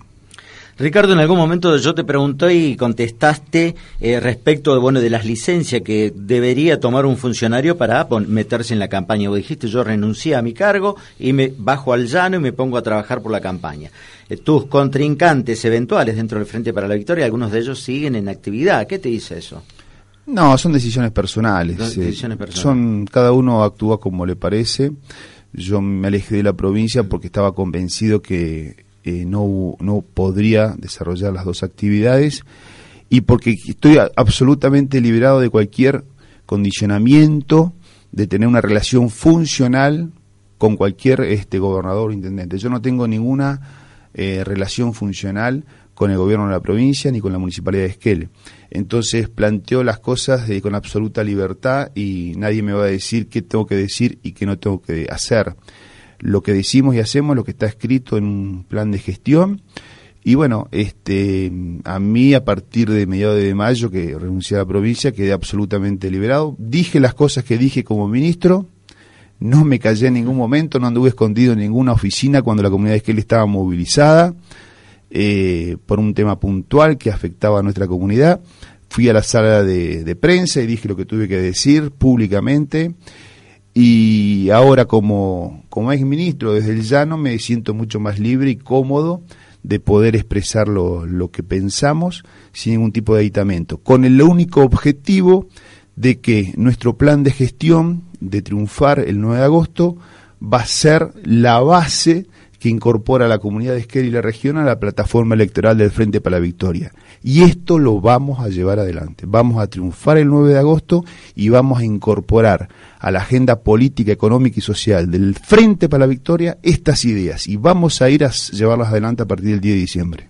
Ricardo, en algún momento yo te pregunté y contestaste eh, respecto de, bueno, de las licencias que debería tomar un funcionario para meterse en la campaña. Vos dijiste, yo renuncié a mi cargo y me bajo al llano y me pongo a trabajar por la campaña. Eh, tus contrincantes eventuales dentro del Frente para la Victoria, algunos de ellos siguen en actividad. ¿Qué te dice eso? No, son decisiones personales. Eh, decisiones personales. Son, cada uno actúa como le parece. Yo me alejé de la provincia porque estaba convencido que eh, no, no podría desarrollar las dos actividades y porque estoy absolutamente liberado de cualquier condicionamiento de tener una relación funcional con cualquier este gobernador o intendente. Yo no tengo ninguna eh, relación funcional con el gobierno de la provincia ni con la municipalidad de Esquel. Entonces planteo las cosas con absoluta libertad y nadie me va a decir qué tengo que decir y qué no tengo que hacer lo que decimos y hacemos, lo que está escrito en un plan de gestión. Y bueno, este, a mí a partir de mediados de mayo que renuncié a la provincia quedé absolutamente liberado. Dije las cosas que dije como ministro, no me callé en ningún momento, no anduve escondido en ninguna oficina cuando la comunidad de Esquel estaba movilizada eh, por un tema puntual que afectaba a nuestra comunidad. Fui a la sala de, de prensa y dije lo que tuve que decir públicamente y ahora como, como ex ministro desde el llano me siento mucho más libre y cómodo de poder expresar lo, lo que pensamos sin ningún tipo de aditamento, con el único objetivo de que nuestro plan de gestión de triunfar el 9 de agosto va a ser la base que incorpora a la comunidad de Esquel y la región a la plataforma electoral del Frente para la Victoria. Y esto lo vamos a llevar adelante. Vamos a triunfar el 9 de agosto y vamos a incorporar a la agenda política, económica y social del Frente para la Victoria estas ideas y vamos a ir a llevarlas adelante a partir del 10 de diciembre.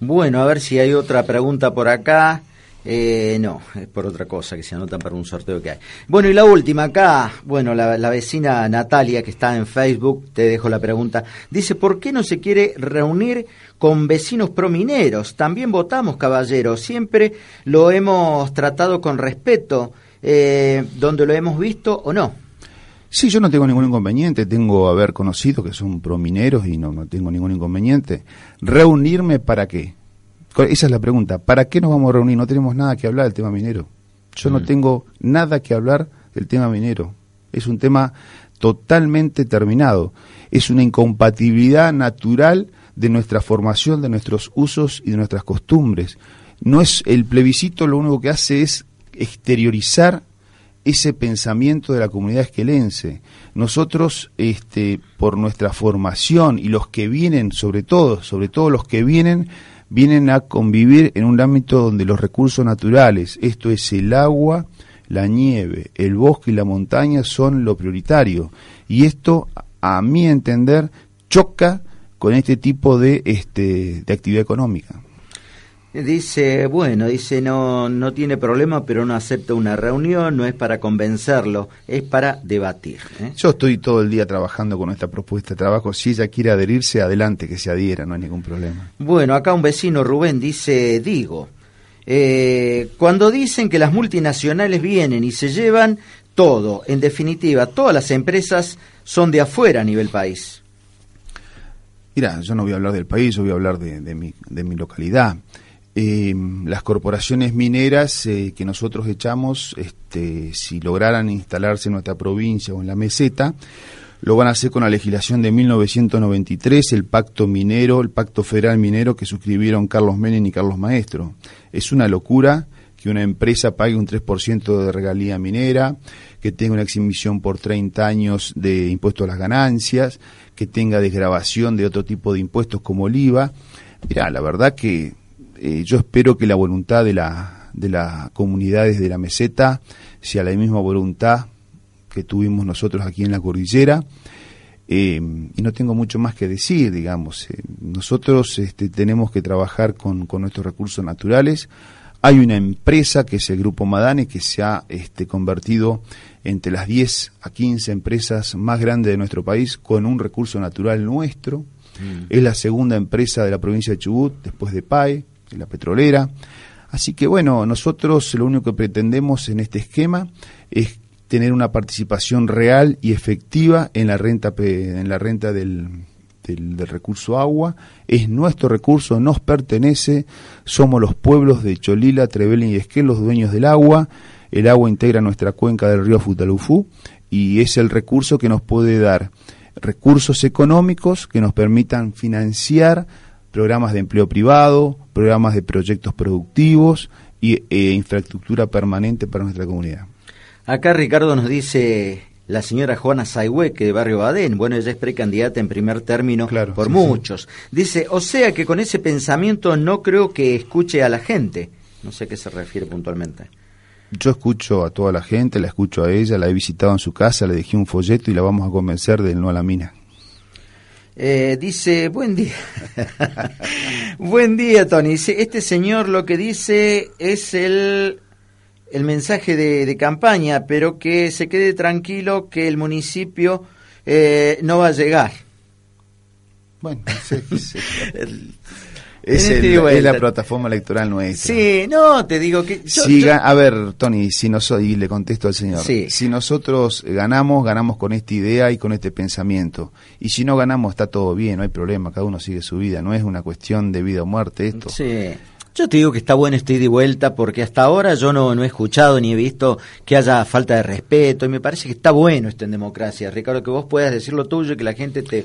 Bueno, a ver si hay otra pregunta por acá. Eh, no, es por otra cosa que se anotan para un sorteo que hay. Bueno, y la última acá, bueno, la, la, vecina Natalia que está en Facebook, te dejo la pregunta, dice, ¿por qué no se quiere reunir con vecinos promineros? También votamos, caballero, siempre lo hemos tratado con respeto, eh, donde lo hemos visto o no. Sí, yo no tengo ningún inconveniente, tengo haber conocido que son promineros y no, no tengo ningún inconveniente. ¿Reunirme para qué? Esa es la pregunta. ¿Para qué nos vamos a reunir? No tenemos nada que hablar del tema minero. Yo no mm. tengo nada que hablar del tema minero. Es un tema totalmente terminado. Es una incompatibilidad natural de nuestra formación, de nuestros usos y de nuestras costumbres. No es el plebiscito lo único que hace es exteriorizar ese pensamiento de la comunidad esquelense. Nosotros, este, por nuestra formación y los que vienen, sobre todo, sobre todo los que vienen, vienen a convivir en un ámbito donde los recursos naturales, esto es el agua, la nieve, el bosque y la montaña son lo prioritario. Y esto, a mi entender, choca con este tipo de, este, de actividad económica. Dice, bueno, dice, no, no tiene problema, pero no acepta una reunión, no es para convencerlo, es para debatir. ¿eh? Yo estoy todo el día trabajando con esta propuesta de trabajo. Si ella quiere adherirse, adelante, que se adhiera, no hay ningún problema. Bueno, acá un vecino, Rubén, dice, digo, eh, cuando dicen que las multinacionales vienen y se llevan todo, en definitiva, todas las empresas son de afuera a nivel país. Mira, yo no voy a hablar del país, yo voy a hablar de, de, mi, de mi localidad eh, las corporaciones mineras eh, que nosotros echamos, este, si lograran instalarse en nuestra provincia o en la meseta, lo van a hacer con la legislación de 1993, el pacto minero, el pacto federal minero que suscribieron Carlos Menem y Carlos Maestro. Es una locura que una empresa pague un 3% de regalía minera, que tenga una exhibición por 30 años de impuesto a las ganancias, que tenga desgrabación de otro tipo de impuestos como el IVA. Mira, la verdad que eh, yo espero que la voluntad de, la, de las comunidades de la meseta sea la misma voluntad que tuvimos nosotros aquí en la cordillera. Eh, y no tengo mucho más que decir, digamos. Eh, nosotros este, tenemos que trabajar con, con, nuestros recursos naturales. Hay una empresa que es el Grupo Madane que se ha este, convertido entre las 10 a 15 empresas más grandes de nuestro país con un recurso natural nuestro. Mm. Es la segunda empresa de la provincia de Chubut después de PAE la petrolera. Así que bueno, nosotros lo único que pretendemos en este esquema es tener una participación real y efectiva en la renta en la renta del, del, recurso agua, es nuestro recurso, nos pertenece, somos los pueblos de Cholila, Trevelin y Esquel los dueños del agua, el agua integra nuestra cuenca del río Futalufú y es el recurso que nos puede dar recursos económicos que nos permitan financiar programas de empleo privado, programas de proyectos productivos y, e infraestructura permanente para nuestra comunidad. Acá Ricardo nos dice la señora Juana que de Barrio Badén, bueno, ella es precandidata en primer término por muchos. Dice, o sea que con ese pensamiento no creo que escuche a la gente. No sé a qué se refiere puntualmente. Yo escucho a toda la gente, la escucho a ella, la he visitado en su casa, le dejé un folleto y la vamos a convencer del no a la mina. Eh, dice, buen día. buen día, Tony. Este señor lo que dice es el, el mensaje de, campaña, pero que se quede tranquilo que el municipio eh, no va a llegar. Bueno, sí, sí. Es, la plataforma electoral nuestra. Sí, no, te digo que... A ver, Tony, si soy y le contesto al señor, si nosotros ganamos, ganamos con esta idea y con este pensamiento. Y si no ganamos, está todo bien, no hay problema, cada uno sigue su vida, no es una cuestión de vida o muerte esto. Sí. Yo te digo que está bueno este ida y vuelta porque hasta ahora yo no, no he escuchado ni he visto que haya falta de respeto y me parece que está bueno esto en democracia. Ricardo, que vos puedas decir lo tuyo y que la gente te,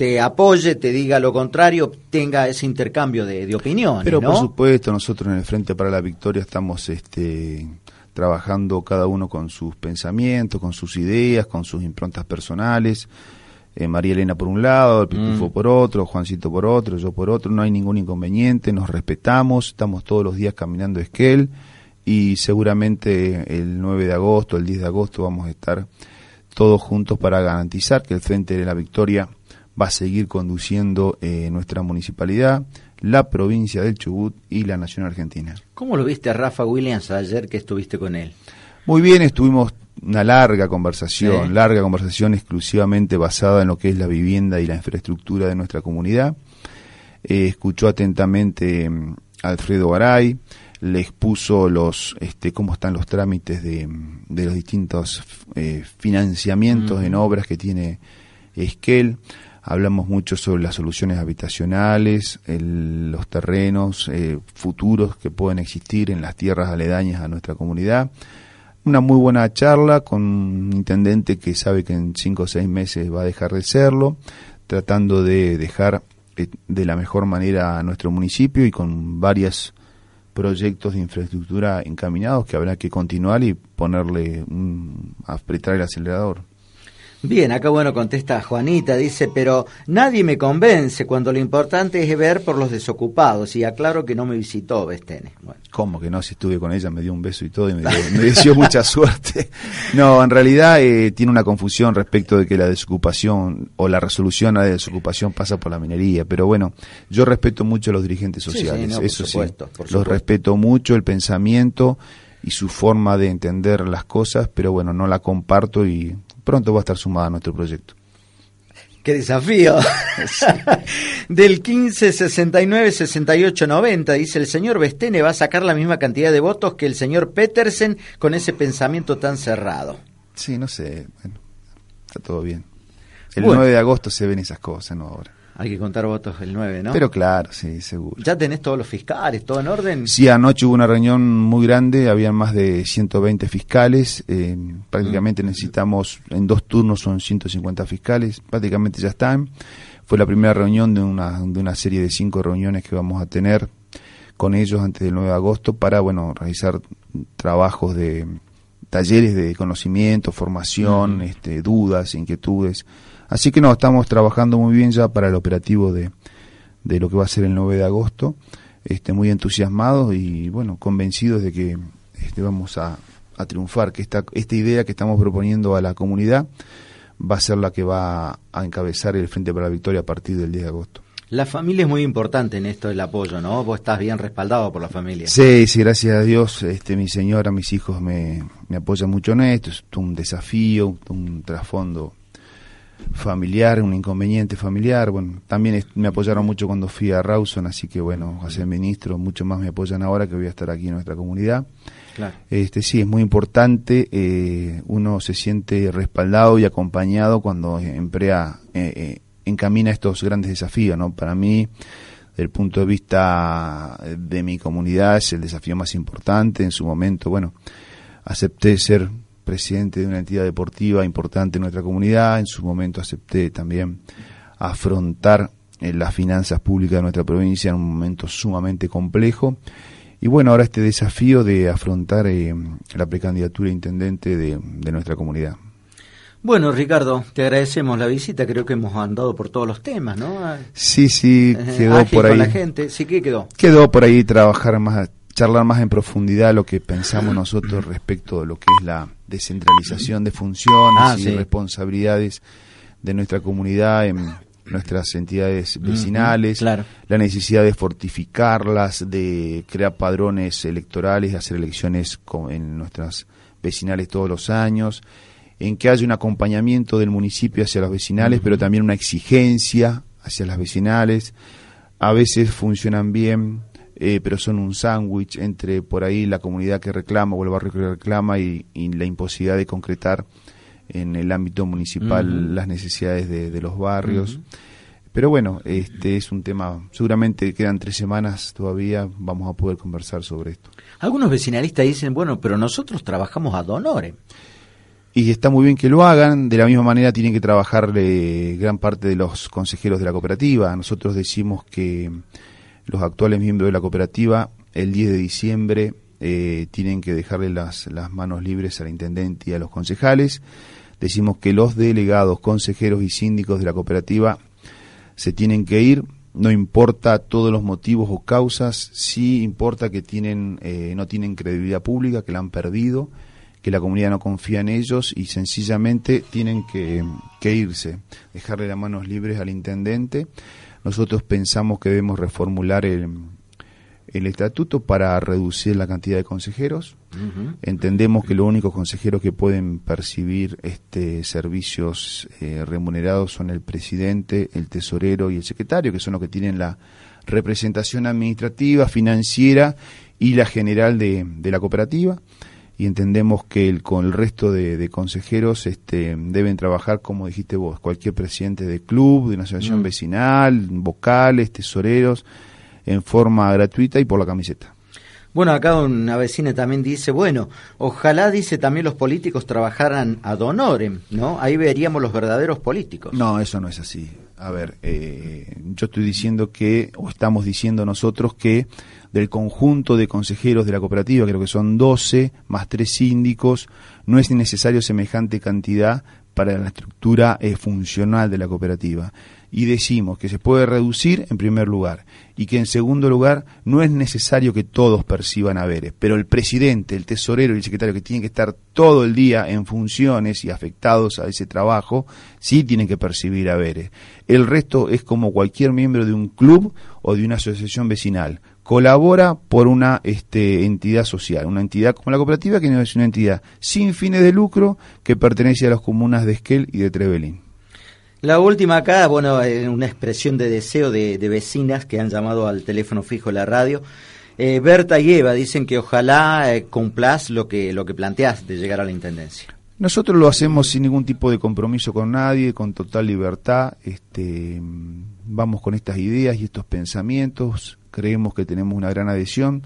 te apoye, te diga lo contrario, tenga ese intercambio de, de opiniones. Pero por supuesto, nosotros en el Frente para la Victoria estamos este, trabajando cada uno con sus pensamientos, con sus ideas, con sus improntas personales. eh, María Elena por un lado, el Pitufo Mm. por otro, Juancito por otro, yo por otro, no hay ningún inconveniente, nos respetamos, estamos todos los días caminando Esquel y seguramente el 9 de agosto, el 10 de agosto vamos a estar todos juntos para garantizar que el Frente de la Victoria va a seguir conduciendo eh, nuestra municipalidad, la provincia del Chubut y la Nación Argentina. ¿Cómo lo viste a Rafa Williams ayer que estuviste con él? Muy bien, estuvimos una larga conversación, Sí. larga conversación exclusivamente basada en lo que es la vivienda y la infraestructura de nuestra comunidad. Eh, escuchó atentamente mm, a Alfredo Garay, le expuso los, este, cómo están los trámites de, mm, de los distintos eh, financiamientos en obras que tiene Esquel. Hablamos mucho sobre las soluciones habitacionales, el- los terrenos eh, futuros que pueden existir en las tierras aledañas a nuestra comunidad. Una muy buena charla con un intendente que sabe que en cinco o seis meses va a dejar de serlo, tratando de dejar eh, de la mejor manera a nuestro municipio y con varios proyectos de infraestructura encaminados que habrá que continuar y ponerle un, apretar el acelerador. Bien, acá bueno contesta Juanita, dice, pero nadie me convence cuando lo importante es ver por los desocupados y aclaro que no me visitó Bestene. Bueno, ¿Cómo que no? Si estuve con ella, me dio un beso y todo y me, dio- me deseó mucha suerte. No, en realidad eh, tiene una confusión respecto de que la desocupación o la resolución a la desocupación pasa por la minería. Pero bueno, yo respeto mucho a los dirigentes Sí, sí, sociales, no, eso supuesto, sí. Los respeto mucho, el pensamiento y su forma de entender las cosas, pero bueno, no la comparto y pronto va a estar sumada a nuestro proyecto. ¡Qué desafío! Del 15, 69, 68, 90, dice el señor Bestene va a sacar la misma cantidad de votos que el señor Petersen con ese pensamiento tan cerrado. Sí, no sé, bueno, está todo bien. El Bueno. 9 de agosto se ven esas cosas, no ahora. Hay que contar votos el 9, ¿no? Pero claro, sí, seguro. ¿Ya tenés todos los fiscales, todo en orden? Sí, anoche hubo una reunión muy grande, habían más de 120 fiscales, eh, Mm. prácticamente necesitamos, en dos turnos son 150 fiscales, prácticamente ya están. Fue la primera reunión de una, de una serie de cinco reuniones que vamos a tener con ellos antes del 9 de agosto para, bueno, realizar trabajos de talleres de conocimiento, formación, este, dudas, inquietudes. Así que no, estamos trabajando muy bien ya para el operativo de, de lo que va a ser el 9 de agosto, este, muy entusiasmados y bueno, convencidos de que este, vamos a, a triunfar, que esta, esta idea que estamos proponiendo a la comunidad va a ser la que va a encabezar el Frente para la Victoria a partir del 10 de agosto. La familia es muy importante en esto del apoyo, ¿no? Vos estás bien respaldado por la familia. Sí, sí, gracias a Dios, este, mi señora, mis hijos me, me apoyan mucho en esto, es un desafío, un trasfondo familiar, un inconveniente familiar, bueno, también me apoyaron mucho cuando fui a Rawson, así que bueno, a ser ministro, mucho más me apoyan ahora que voy a estar aquí en nuestra comunidad. Claro. Este sí, es muy importante, eh, uno se siente respaldado y acompañado cuando emplea, eh, eh, encamina estos grandes desafíos, ¿no? Para mí, desde el punto de vista de mi comunidad, es el desafío más importante. En su momento, bueno, acepté ser presidente de una entidad deportiva importante en nuestra comunidad, en su momento acepté también afrontar eh, las finanzas públicas de nuestra provincia en un momento sumamente complejo. Y bueno, ahora este desafío de afrontar eh, la precandidatura a intendente de, de nuestra comunidad. Bueno, Ricardo, te agradecemos la visita. Creo que hemos andado por todos los temas, ¿no? Sí, sí, eh, quedó ágil por con ahí. la gente. Sí, ¿qué quedó? Quedó por ahí trabajar más, charlar más en profundidad lo que pensamos nosotros respecto de lo que es la descentralización de funciones Ah, y sí. responsabilidades de nuestra comunidad en nuestras entidades vecinales, claro. la necesidad de fortificarlas, de crear padrones electorales, de hacer elecciones en nuestras vecinales todos los años, en que haya un acompañamiento del municipio hacia las vecinales, pero también una exigencia hacia las vecinales. A veces funcionan bien, eh, pero son un sándwich entre por ahí la comunidad que reclama o el barrio que reclama y, y la imposibilidad de concretar en el ámbito municipal las necesidades de, de los barrios. Pero bueno, este es un tema, seguramente quedan tres semanas todavía, vamos a poder conversar sobre esto. Algunos vecinalistas dicen, bueno, pero nosotros trabajamos a donore. Y está muy bien que lo hagan, de la misma manera tienen que trabajar eh, gran parte de los consejeros de la cooperativa. Nosotros decimos que los actuales miembros de la cooperativa el 10 de diciembre eh, tienen que dejarle las, las manos libres al intendente y a los concejales. decimos que los delegados, consejeros y síndicos de la cooperativa se tienen que ir, no importa todos los motivos o causas, sí importa que tienen, eh, no tienen credibilidad pública, que la han perdido, que la comunidad no confía en ellos y sencillamente tienen que, que irse, dejarle las manos libres al intendente. Nosotros pensamos que debemos reformular el, el estatuto para reducir la cantidad de consejeros. Entendemos que los únicos consejeros que pueden percibir este servicios eh, remunerados son el presidente, el tesorero y el secretario, que son los que tienen la representación administrativa, financiera y la general de, de la cooperativa. Y entendemos que el, con el resto de, de, consejeros este, deben trabajar, como dijiste vos, cualquier presidente de club, de una asociación vecinal, vocales, tesoreros, en forma gratuita y por la camiseta. Bueno, acá una vecina también dice, bueno, ojalá, dice, también los políticos trabajaran ad honorem, ¿no? Ahí veríamos los verdaderos políticos. No, eso no es así. A ver, eh, yo estoy diciendo que, o estamos diciendo nosotros que del conjunto de consejeros de la cooperativa, creo que son 12, más tres síndicos, no es necesario semejante cantidad para la estructura eh, funcional de la cooperativa y decimos que se puede reducir en primer lugar y que en segundo lugar no es necesario que todos perciban haberes, pero el presidente, el tesorero y el secretario que tienen que estar todo el día en funciones y afectados a ese trabajo, sí tienen que percibir haberes. El resto es como cualquier miembro de un club o de una asociación vecinal. Colabora por una este, entidad social, una entidad como la cooperativa, que no es una entidad sin fines de lucro que pertenece a las comunas de Esquel y de Trevelin. La última acá, bueno, una expresión de deseo de, vecinas que han llamado al teléfono fijo de la radio. Eh, Berta y Eva dicen que ojalá eh, cumplas lo que, lo que planteas de llegar a la Intendencia. Nosotros lo hacemos sin ningún tipo de compromiso con nadie, con total libertad. Este, vamos con estas ideas y estos pensamientos. Creemos que tenemos una gran adhesión.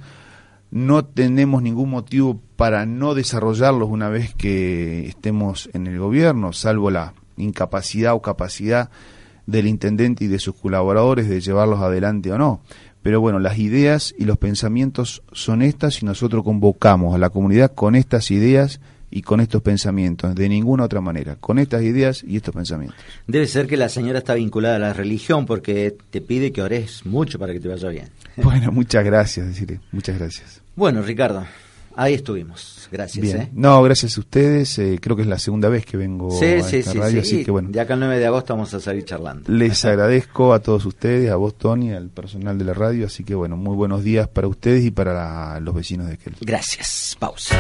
No tenemos ningún motivo para no desarrollarlos una vez que estemos en el gobierno, salvo la incapacidad o capacidad del intendente y de sus colaboradores de llevarlos adelante o no. Pero bueno, las ideas y los pensamientos son estas y nosotros convocamos a la comunidad con estas ideas y con estos pensamientos, de ninguna otra manera, con estas ideas y estos pensamientos. Debe ser que la señora está vinculada a la religión porque te pide que ores mucho para que te vaya bien. Bueno, muchas gracias, decirle, muchas gracias. Bueno, Ricardo, Ahí estuvimos. Gracias. Bien. ¿eh? No, gracias a ustedes. Eh, creo que es la segunda vez que vengo sí, a sí, esta sí, radio, sí. así que bueno. De acá al 9 de agosto vamos a salir charlando. Les agradezco a todos ustedes, a vos, Tony, al personal de la radio. Así que bueno, muy buenos días para ustedes y para la, los vecinos de Esquel. Gracias. Pausa.